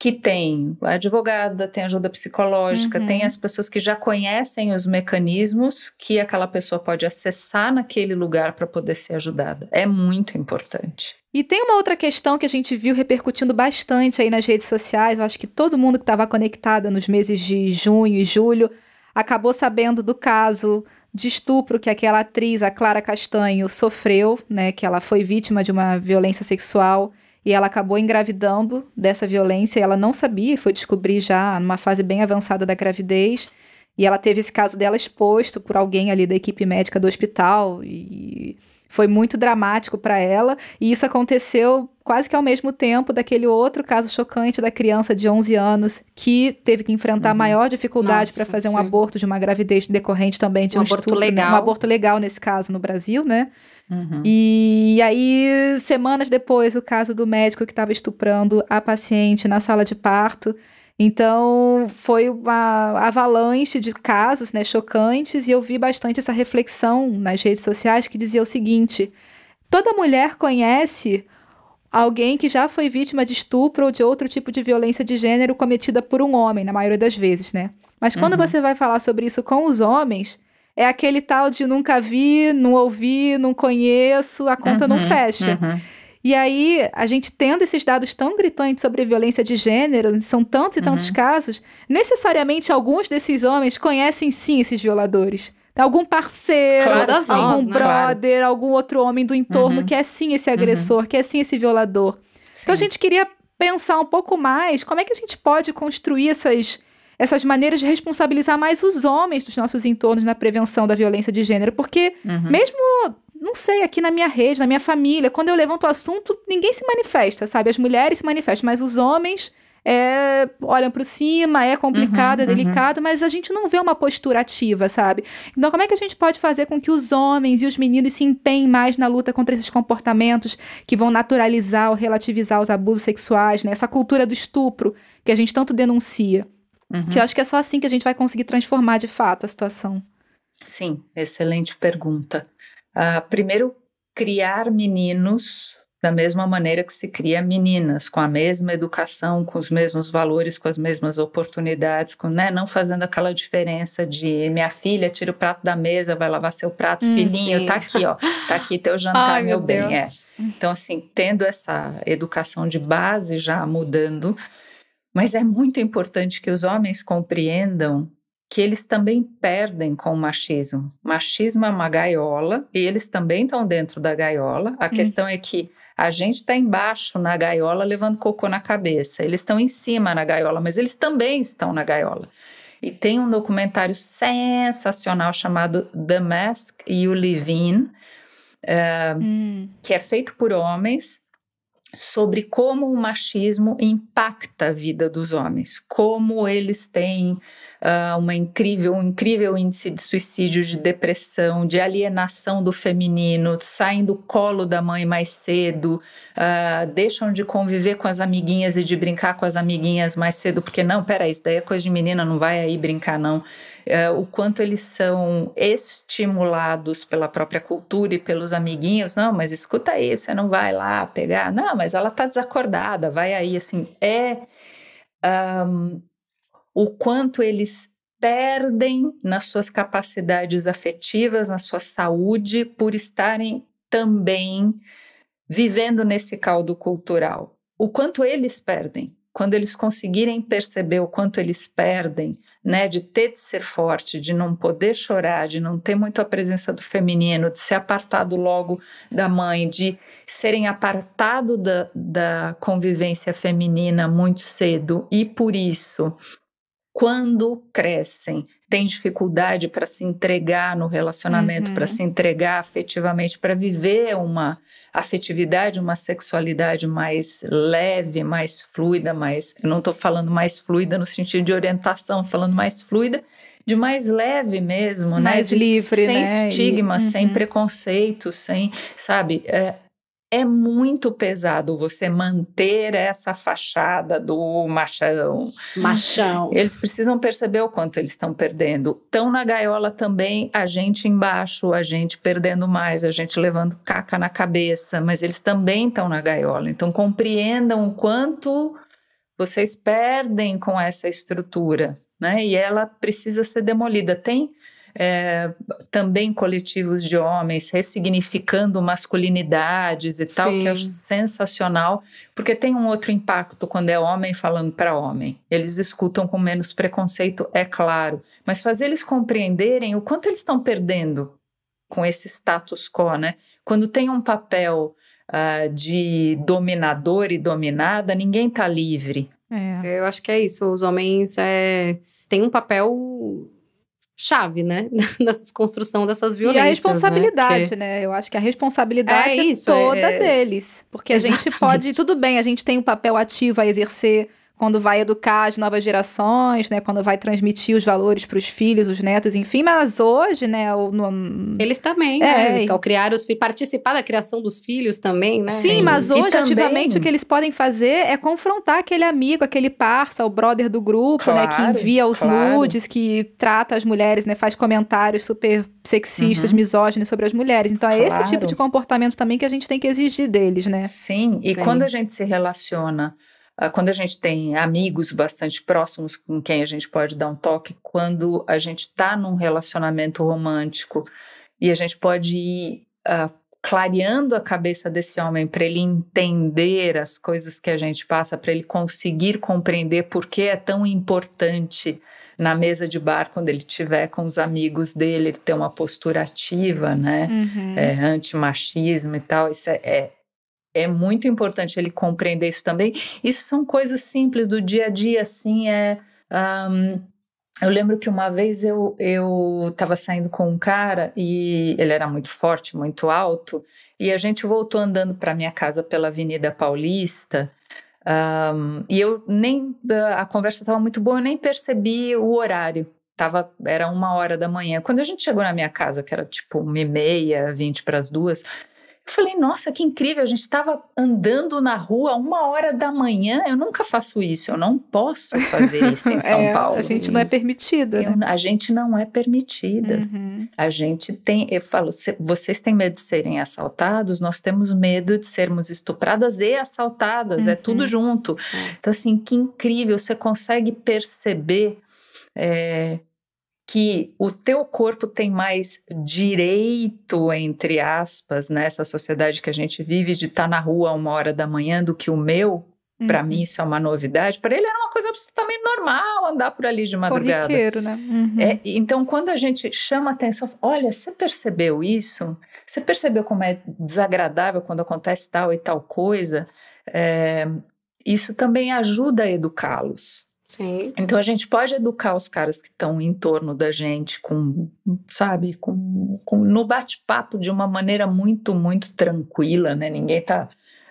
que tem a advogada, tem ajuda psicológica, uhum. tem as pessoas que já conhecem os mecanismos que aquela pessoa pode acessar naquele lugar para poder ser ajudada. É muito importante. E tem uma outra questão que a gente viu repercutindo bastante aí nas redes sociais. Eu acho que todo mundo que estava conectada nos meses de junho e julho acabou sabendo do caso de estupro que aquela atriz, a Clara Castanho, sofreu, né? Que ela foi vítima de uma violência sexual e ela acabou engravidando dessa violência. Ela não sabia, foi descobrir já numa fase bem avançada da gravidez. E ela teve esse caso dela exposto por alguém ali da equipe médica do hospital e foi muito dramático para ela, e isso aconteceu quase que ao mesmo tempo daquele outro caso chocante da criança de 11 anos que teve que enfrentar uhum. maior dificuldade para fazer sim. um aborto de uma gravidez decorrente também de um, um aborto estupro, legal. Né? um aborto legal nesse caso no Brasil, né? Uhum. E, e aí, semanas depois, o caso do médico que estava estuprando a paciente na sala de parto. Então, foi uma avalanche de casos né, chocantes e eu vi bastante essa reflexão nas redes sociais que dizia o seguinte: toda mulher conhece alguém que já foi vítima de estupro ou de outro tipo de violência de gênero cometida por um homem, na maioria das vezes, né? Mas quando uhum. você vai falar sobre isso com os homens, é aquele tal de nunca vi, não ouvi, não conheço, a conta uhum, não fecha. Uhum. E aí, a gente tendo esses dados tão gritantes sobre violência de gênero, são tantos e tantos uhum. casos, necessariamente alguns desses homens conhecem sim esses violadores. Algum parceiro, claro, algum né? brother, claro. algum outro homem do entorno uhum. que é sim esse agressor, uhum. que é sim esse violador. Sim. Então a gente queria pensar um pouco mais como é que a gente pode construir essas, essas maneiras de responsabilizar mais os homens dos nossos entornos na prevenção da violência de gênero, porque uhum. mesmo não sei, aqui na minha rede, na minha família, quando eu levanto o assunto, ninguém se manifesta, sabe? As mulheres se manifestam, mas os homens é, olham para cima, é complicado, uhum, é uhum. delicado, uhum. mas a gente não vê uma postura ativa, sabe? Então, como é que a gente pode fazer com que os homens e os meninos se empenhem mais na luta contra esses comportamentos que vão naturalizar ou relativizar os abusos sexuais, né? Essa cultura do estupro que a gente tanto denuncia. Uhum. Que eu acho que é só assim que a gente vai conseguir transformar de fato a situação. Sim, excelente pergunta. Uh, primeiro, criar meninos da mesma maneira que se cria meninas, com a mesma educação, com os mesmos valores, com as mesmas oportunidades, com, né, não fazendo aquela diferença de minha filha tira o prato da mesa, vai lavar seu prato, hum, filhinho, sim. tá aqui, ó, tá aqui teu jantar, Ai, meu, meu bem. É. Então, assim, tendo essa educação de base já mudando, mas é muito importante que os homens compreendam que eles também perdem com o machismo. Machismo é uma gaiola e eles também estão dentro da gaiola. A hum. questão é que a gente está embaixo na gaiola levando cocô na cabeça. Eles estão em cima na gaiola, mas eles também estão na gaiola. E tem um documentário sensacional chamado The Mask You Live In, uh, hum. que é feito por homens sobre como o machismo impacta a vida dos homens, como eles têm uh, uma incrível, um incrível índice de suicídio, de depressão, de alienação do feminino, saem do colo da mãe mais cedo, uh, deixam de conviver com as amiguinhas e de brincar com as amiguinhas mais cedo, porque não, peraí, isso daí é coisa de menina, não vai aí brincar não. Uh, o quanto eles são estimulados pela própria cultura e pelos amiguinhos, não, mas escuta aí, você não vai lá pegar, não, mas ela tá desacordada, vai aí, assim, é um, o quanto eles perdem nas suas capacidades afetivas, na sua saúde, por estarem também vivendo nesse caldo cultural. O quanto eles perdem. Quando eles conseguirem perceber o quanto eles perdem, né, de ter de ser forte, de não poder chorar, de não ter muito a presença do feminino, de ser apartado logo da mãe, de serem apartado da, da convivência feminina muito cedo e por isso quando crescem, têm dificuldade para se entregar no relacionamento, uhum. para se entregar afetivamente, para viver uma afetividade, uma sexualidade mais leve, mais fluida, mais. Eu não estou falando mais fluida no sentido de orientação, falando mais fluida, de mais leve mesmo, né? mais né? De, livre, sem né? estigma, uhum. sem preconceito, sem, sabe? É, é muito pesado você manter essa fachada do machão. Machão. Eles precisam perceber o quanto eles estão perdendo. Estão na gaiola também, a gente embaixo, a gente perdendo mais, a gente levando caca na cabeça, mas eles também estão na gaiola. Então compreendam o quanto vocês perdem com essa estrutura, né? E ela precisa ser demolida. Tem é, também coletivos de homens ressignificando masculinidades e Sim. tal, que eu acho sensacional, porque tem um outro impacto quando é homem falando para homem. Eles escutam com menos preconceito, é claro, mas fazer eles compreenderem o quanto eles estão perdendo com esse status quo, né? Quando tem um papel uh, de dominador e dominada, ninguém está livre. É. Eu acho que é isso. Os homens é, têm um papel chave, né? Na desconstrução dessas violências. E a responsabilidade, né? né? Eu acho que a responsabilidade é, isso, é toda é... deles. Porque Exatamente. a gente pode, tudo bem, a gente tem um papel ativo a exercer quando vai educar as novas gerações, né? Quando vai transmitir os valores para os filhos, os netos, enfim. Mas hoje, né? O, no... Eles também, é, né? Ao criar os filhos, participar da criação dos filhos também, né? Sim, Sim. mas hoje, também... ativamente, o que eles podem fazer é confrontar aquele amigo, aquele parça, o brother do grupo, claro, né? Que envia os claro. nudes, que trata as mulheres, né? Faz comentários super sexistas, uhum. misóginos sobre as mulheres. Então, é claro. esse tipo de comportamento também que a gente tem que exigir deles, né? Sim, e Sim. quando a gente se relaciona quando a gente tem amigos bastante próximos com quem a gente pode dar um toque, quando a gente está num relacionamento romântico e a gente pode ir uh, clareando a cabeça desse homem para ele entender as coisas que a gente passa, para ele conseguir compreender por que é tão importante na mesa de bar, quando ele estiver com os amigos dele, ele ter uma postura ativa, né? Uhum. É, antimachismo e tal. Isso é, é é muito importante ele compreender isso também. Isso são coisas simples do dia a dia, assim, é... Um, eu lembro que uma vez eu estava saindo com um cara e ele era muito forte, muito alto, e a gente voltou andando para minha casa pela Avenida Paulista. Um, e eu nem. A conversa estava muito boa, eu nem percebi o horário. Tava, era uma hora da manhã. Quando a gente chegou na minha casa, que era tipo uma e meia, vinte para as duas, eu falei, nossa, que incrível, a gente estava andando na rua uma hora da manhã. Eu nunca faço isso, eu não posso fazer isso em São é, Paulo. A gente não é permitida. Eu, né? A gente não é permitida. Uhum. A gente tem, eu falo, vocês têm medo de serem assaltados, nós temos medo de sermos estupradas e assaltadas, uhum. é tudo uhum. junto. É. Então, assim, que incrível, você consegue perceber. É, que o teu corpo tem mais direito, entre aspas, nessa sociedade que a gente vive, de estar tá na rua uma hora da manhã do que o meu. Uhum. Para mim, isso é uma novidade. Para ele era uma coisa absolutamente normal andar por ali de madrugada. Corriqueiro, né? Uhum. É, então, quando a gente chama atenção, olha, você percebeu isso? Você percebeu como é desagradável quando acontece tal e tal coisa? É, isso também ajuda a educá-los. Sim. Então a gente pode educar os caras que estão em torno da gente com, sabe, com, com no bate-papo de uma maneira muito, muito tranquila, né? Ninguém tá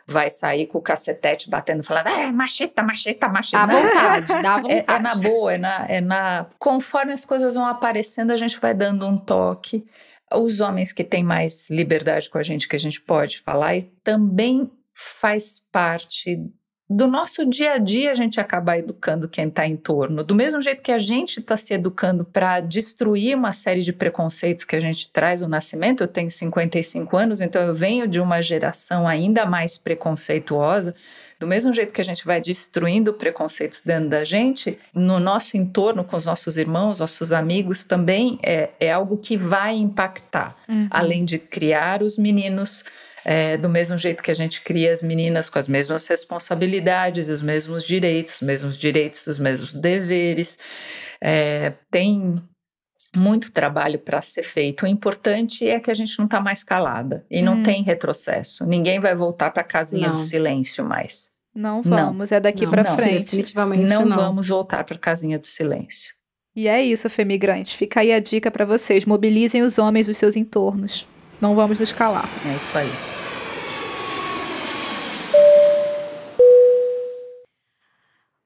vai sair com o cacetete batendo, falando, é machista, machista, machista. Dá vontade, dá vontade. É, é, na boa, é na, é na. Conforme as coisas vão aparecendo, a gente vai dando um toque. Os homens que têm mais liberdade com a gente, que a gente pode falar, e também faz parte do nosso dia a dia a gente acaba educando quem está em torno. Do mesmo jeito que a gente está se educando para destruir uma série de preconceitos que a gente traz no nascimento, eu tenho 55 anos, então eu venho de uma geração ainda mais preconceituosa. Do mesmo jeito que a gente vai destruindo preconceitos dentro da gente, no nosso entorno, com os nossos irmãos, nossos amigos, também é, é algo que vai impactar. Uhum. Além de criar os meninos é, do mesmo jeito que a gente cria as meninas com as mesmas responsabilidades, os mesmos direitos, os mesmos direitos, os mesmos deveres. É, tem muito trabalho para ser feito. O importante é que a gente não está mais calada e não hum. tem retrocesso. Ninguém vai voltar para a casinha não. do silêncio mais. Não vamos, não. é daqui para frente. Definitivamente não, não. vamos voltar para a casinha do silêncio. E é isso, Femigrante. Fica aí a dica para vocês: mobilizem os homens dos seus entornos. Não vamos nos calar. É isso aí.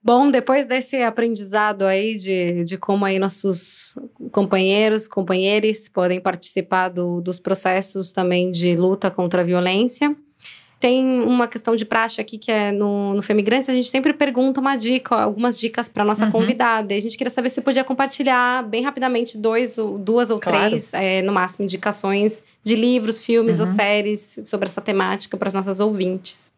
Bom, depois desse aprendizado aí de, de como aí nossos companheiros, companheiros podem participar do, dos processos também de luta contra a violência, tem uma questão de praxe aqui que é no, no Femigrantes, a gente sempre pergunta uma dica, algumas dicas para nossa uhum. convidada. E a gente queria saber se podia compartilhar bem rapidamente dois, duas ou claro. três, é, no máximo, indicações de livros, filmes uhum. ou séries sobre essa temática para as nossas ouvintes.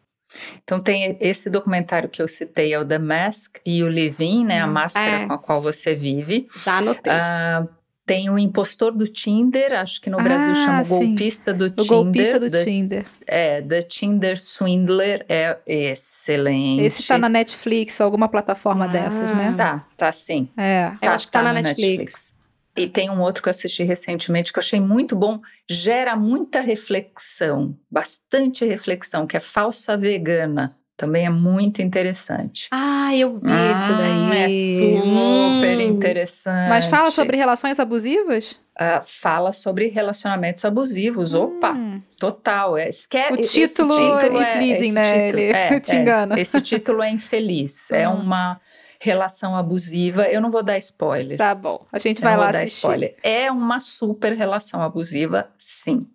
Então tem esse documentário que eu citei, é o The Mask e o Living, né? a hum, máscara é. com a qual você vive. Já anotei. Uh, tem o impostor do Tinder, acho que no Brasil ah, chama o golpista do o Tinder. Golpista do the, Tinder. É, The Tinder Swindler é excelente. Esse tá na Netflix, alguma plataforma ah, dessas, né? Tá, tá sim. É. Tá, eu acho que tá, tá na Netflix. Netflix. E tem um outro que eu assisti recentemente que eu achei muito bom, gera muita reflexão, bastante reflexão, que é Falsa Vegana. Também é muito interessante. Ah, eu vi ah, esse daí. É super hum. interessante. Mas fala sobre relações abusivas? Uh, fala sobre relacionamentos abusivos. Hum. Opa, total. É, esque- o título, título é, misleading, né? Título, é, te engana. É, esse título é infeliz. É hum. É uma relação abusiva. Eu não vou dar spoiler. Tá bom. A gente vai lá dar assistir. spoiler. É uma super relação abusiva, sim.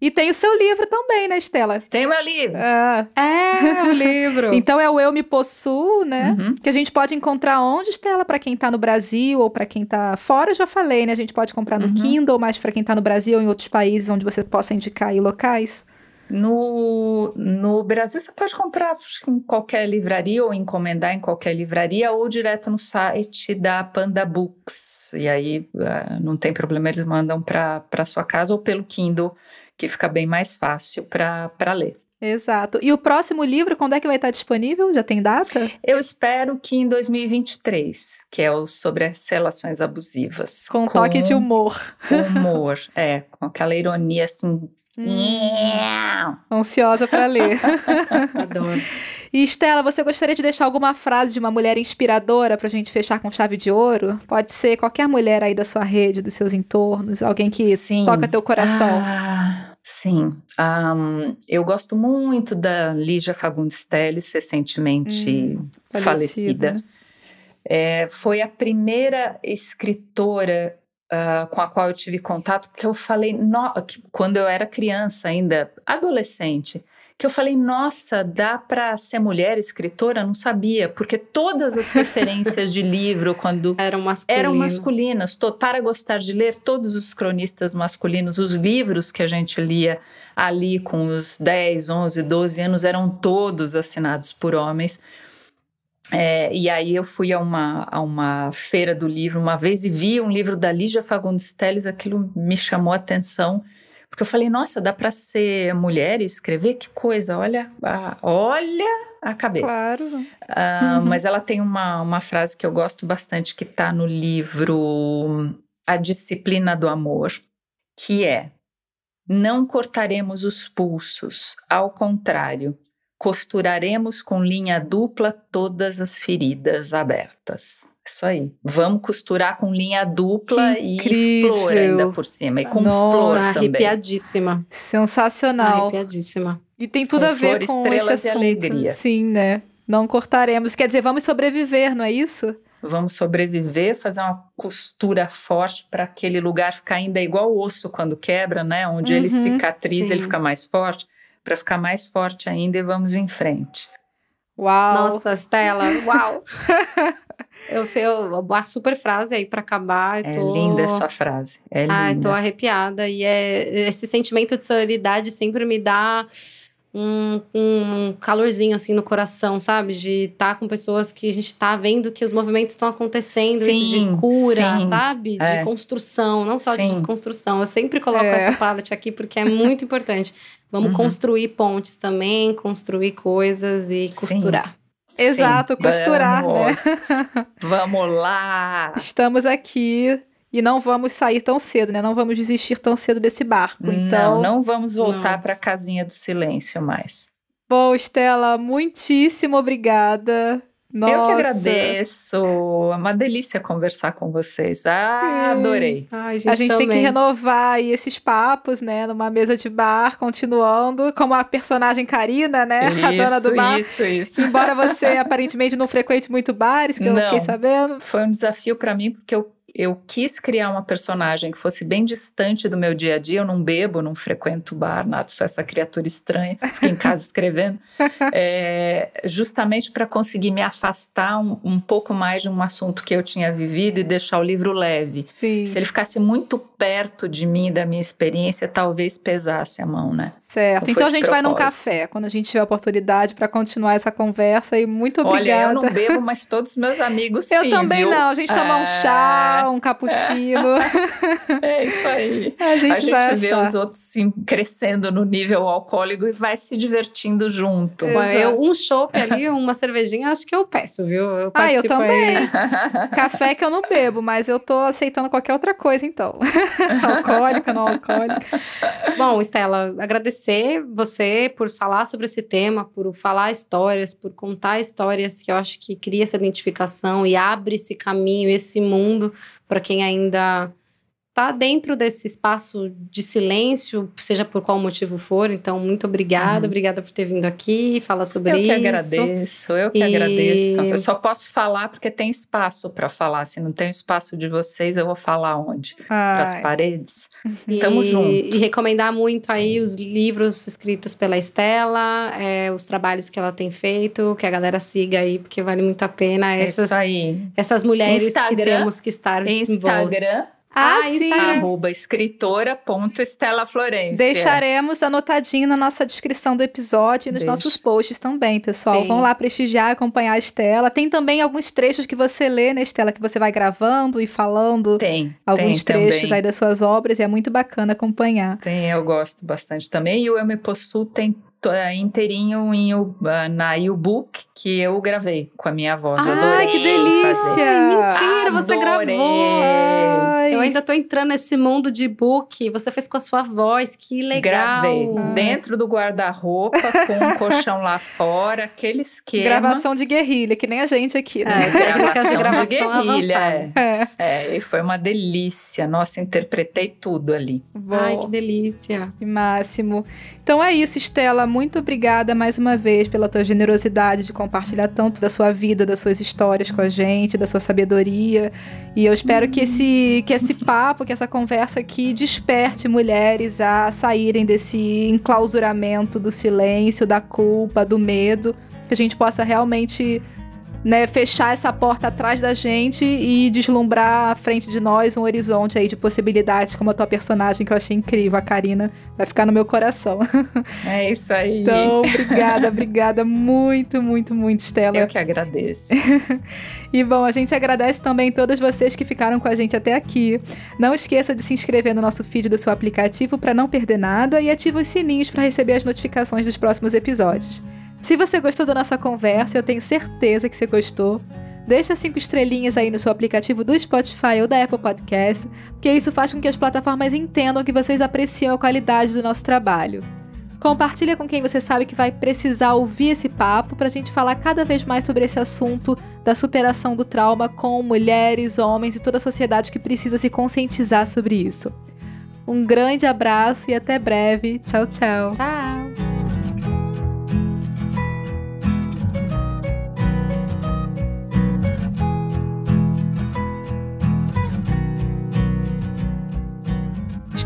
E tem o seu livro também, né, Estela? Tem o meu livro. Ah. É, o livro. então é o Eu Me Possuo, né? Uhum. Que a gente pode encontrar onde, Estela? Para quem tá no Brasil ou para quem tá fora, eu já falei, né? A gente pode comprar no uhum. Kindle, mas para quem tá no Brasil ou em outros países onde você possa indicar aí locais. No, no Brasil, você pode comprar em qualquer livraria ou encomendar em qualquer livraria ou direto no site da Panda Books. E aí uh, não tem problema, eles mandam para sua casa ou pelo Kindle que fica bem mais fácil para ler. Exato. E o próximo livro, quando é que vai estar disponível? Já tem data? Eu espero que em 2023, que é o sobre as relações abusivas. Com um toque de humor. Humor, é, com aquela ironia assim. Hum, ansiosa para ler. Adoro. E Estela, você gostaria de deixar alguma frase de uma mulher inspiradora para a gente fechar com chave de ouro? Pode ser qualquer mulher aí da sua rede, dos seus entornos, alguém que sim. toca teu coração. Ah, sim. Um, eu gosto muito da Lígia Fagundes Telles, recentemente hum, falecida. falecida. É, foi a primeira escritora Uh, com a qual eu tive contato, que eu falei, no, que, quando eu era criança ainda, adolescente, que eu falei, nossa, dá para ser mulher escritora? Não sabia, porque todas as referências de livro, quando eram masculinas, eram masculinas para gostar de ler, todos os cronistas masculinos, os livros que a gente lia ali com os 10, 11, 12 anos, eram todos assinados por homens. É, e aí eu fui a uma, a uma feira do livro uma vez e vi um livro da Lígia Fagundes Telles, aquilo me chamou a atenção porque eu falei, nossa, dá para ser mulher e escrever? Que coisa, olha, a, olha a cabeça. Claro. Uh, Mas ela tem uma, uma frase que eu gosto bastante que está no livro A Disciplina do Amor, que é: Não cortaremos os pulsos, ao contrário, costuraremos com linha dupla todas as feridas abertas. Isso aí. Vamos costurar com linha dupla e flor ainda por cima. E com Nossa, flor também. arrepiadíssima. Sensacional. Arrepiadíssima. E tem tudo com a ver flor, com estrelas esse e assunto. alegria. Sim, né? Não cortaremos. Quer dizer, vamos sobreviver, não é isso? Vamos sobreviver, fazer uma costura forte para aquele lugar ficar ainda igual o osso quando quebra, né? Onde ele Uhum, cicatriza, sim. ele fica mais forte. Para ficar mais forte ainda e vamos em frente. Uau! Nossa, Stella, uau! eu, eu, a super frase aí pra acabar. É tô- linda essa frase. É Ai, tô linda. arrepiada. E é, esse sentimento de sororidade sempre me dá um, um calorzinho assim no coração, sabe? De estar com pessoas que a gente tá vendo que os movimentos estão acontecendo, isso Sim, de cura, sim. sabe? De É. construção, não só de Sim. desconstrução. Eu sempre coloco É. essa palette aqui porque é muito importante. Vamos Uhum. construir pontes também, construir coisas e costurar. Exato, Sim, costurar, né? vamos. Vamos lá! Estamos aqui e não vamos sair tão cedo, né? Não vamos desistir tão cedo desse barco. Então, Não, não vamos voltar para a casinha do silêncio mais. bom, Estela, muitíssimo obrigada. Nossa. Eu que agradeço. É uma delícia conversar com vocês. Ah, Sim. adorei. Ai, gente, A gente tem que também. renovar aí esses papos, né? Numa mesa de bar, continuando, como a personagem Karina, né? a dona do bar. isso, isso. Embora você aparentemente não frequente muito bares, que eu Não. fiquei sabendo. Foi um desafio para mim porque eu, eu quis criar uma personagem que fosse bem distante do meu dia a dia. Eu não bebo, não frequento bar, nada, sou essa criatura estranha, fico em casa escrevendo. É, justamente para conseguir me afastar um, um pouco mais de um assunto que eu tinha vivido e deixar o livro leve. Sim, Se ele ficasse muito perto de mim, da minha experiência, talvez pesasse a mão, né? certo. Então a gente vai num café, quando a gente tiver a oportunidade para continuar essa conversa. E muito Olha, obrigada. eu não bebo, mas todos os meus amigos Eu sim, também viu? não. A gente tomar um É, um cappuccino. É isso aí. A gente, a gente vai vê achar. os outros sim, crescendo no nível alcoólico e vai se divertindo junto. É. Bom, eu, um chopp ali, uma cervejinha, acho que eu peço, viu? Eu Ah, eu também. aí. Café que eu não bebo, mas eu tô aceitando qualquer outra coisa, então. alcoólica, não alcoólica. Bom, Estela, agradecer você por falar sobre esse tema, por falar histórias, por contar histórias que eu acho que cria essa identificação e abre esse caminho, esse mundo para quem ainda tá dentro desse espaço de silêncio, seja por qual motivo for. Então, muito obrigada, Uhum. obrigada por ter vindo aqui falar sobre Eu que isso. agradeço, eu que E- agradeço. Eu só posso falar porque tem espaço para falar. Se não tem espaço de vocês, eu vou falar onde? Para as paredes? E, Tamo junto. E recomendar muito aí os livros escritos pela Estela, é, os trabalhos que ela tem feito, que a galera siga aí, porque vale muito a pena. É Essas, isso aí. essas mulheres que Instagram, temos que estar de volta. Ah, Ah, sim. Arroba escritora.estela Florência. Deixaremos anotadinho na nossa descrição do episódio e nos Deixa. nossos posts também, pessoal. Sim. Vão lá prestigiar, acompanhar a Estela. Tem também alguns trechos que você lê, né, Estela, que você vai gravando e falando Tem, alguns tem trechos também. aí das suas obras e é muito bacana acompanhar. Tem, eu gosto bastante também. E o Eu Me Possuo tem é, inteirinho em, ah, na U-Book que eu gravei com a minha voz. Ai, Adorei que delícia! fazer. Mentira, você Adorei. gravou! Ai, Eu ainda tô entrando nesse mundo de book. Você fez com a sua voz, que legal. Gravei Ah. dentro do guarda-roupa, com um colchão lá fora, aquele esquema. gravação de guerrilha, que nem a gente aqui, né? É, técnicas de gravação guerrilha. avançada. É. É. É, e foi uma delícia. Nossa, interpretei tudo ali. Bom. Ai, que delícia. Que máximo. Então é isso, Estela. Muito obrigada mais uma vez pela tua generosidade de compartilhar tanto da sua vida, das suas histórias com a gente, da sua sabedoria. E eu espero que esse, que esse papo, que essa conversa aqui desperte mulheres a saírem desse enclausuramento do silêncio, da culpa, do medo. Que a gente possa realmente né, fechar essa porta atrás da gente e deslumbrar à frente de nós um horizonte aí de possibilidades, como a tua personagem que eu achei incrível, a Karina, vai ficar no meu coração. É isso aí. Então, obrigada, obrigada muito, muito, muito, Stella. eu que agradeço. E bom, a gente agradece também todas vocês que ficaram com a gente até aqui. Não esqueça de se inscrever no nosso feed do seu aplicativo para não perder nada e ative os sininhos para receber as notificações dos próximos episódios. Se você gostou da nossa conversa, eu tenho certeza que você gostou. Deixa cinco estrelinhas aí no seu aplicativo do Spotify ou da Apple Podcast, porque isso faz com que as plataformas entendam que vocês apreciam a qualidade do nosso trabalho. Compartilha com quem você sabe que vai precisar ouvir esse papo para a gente falar cada vez mais sobre esse assunto da superação do trauma com mulheres, homens e toda a sociedade que precisa se conscientizar sobre isso. Um grande abraço e até breve. Tchau, tchau. Tchau.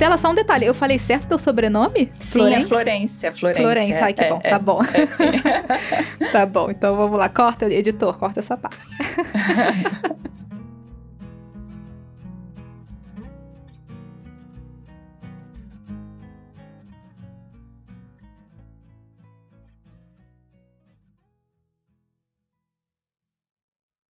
Estela, só um detalhe. Eu falei certo teu sobrenome? Sim, Florence? é Florência. Florência. Florência, ai que é, bom. é, tá bom. É, sim. tá bom, então vamos lá. Corta, editor, corta essa parte.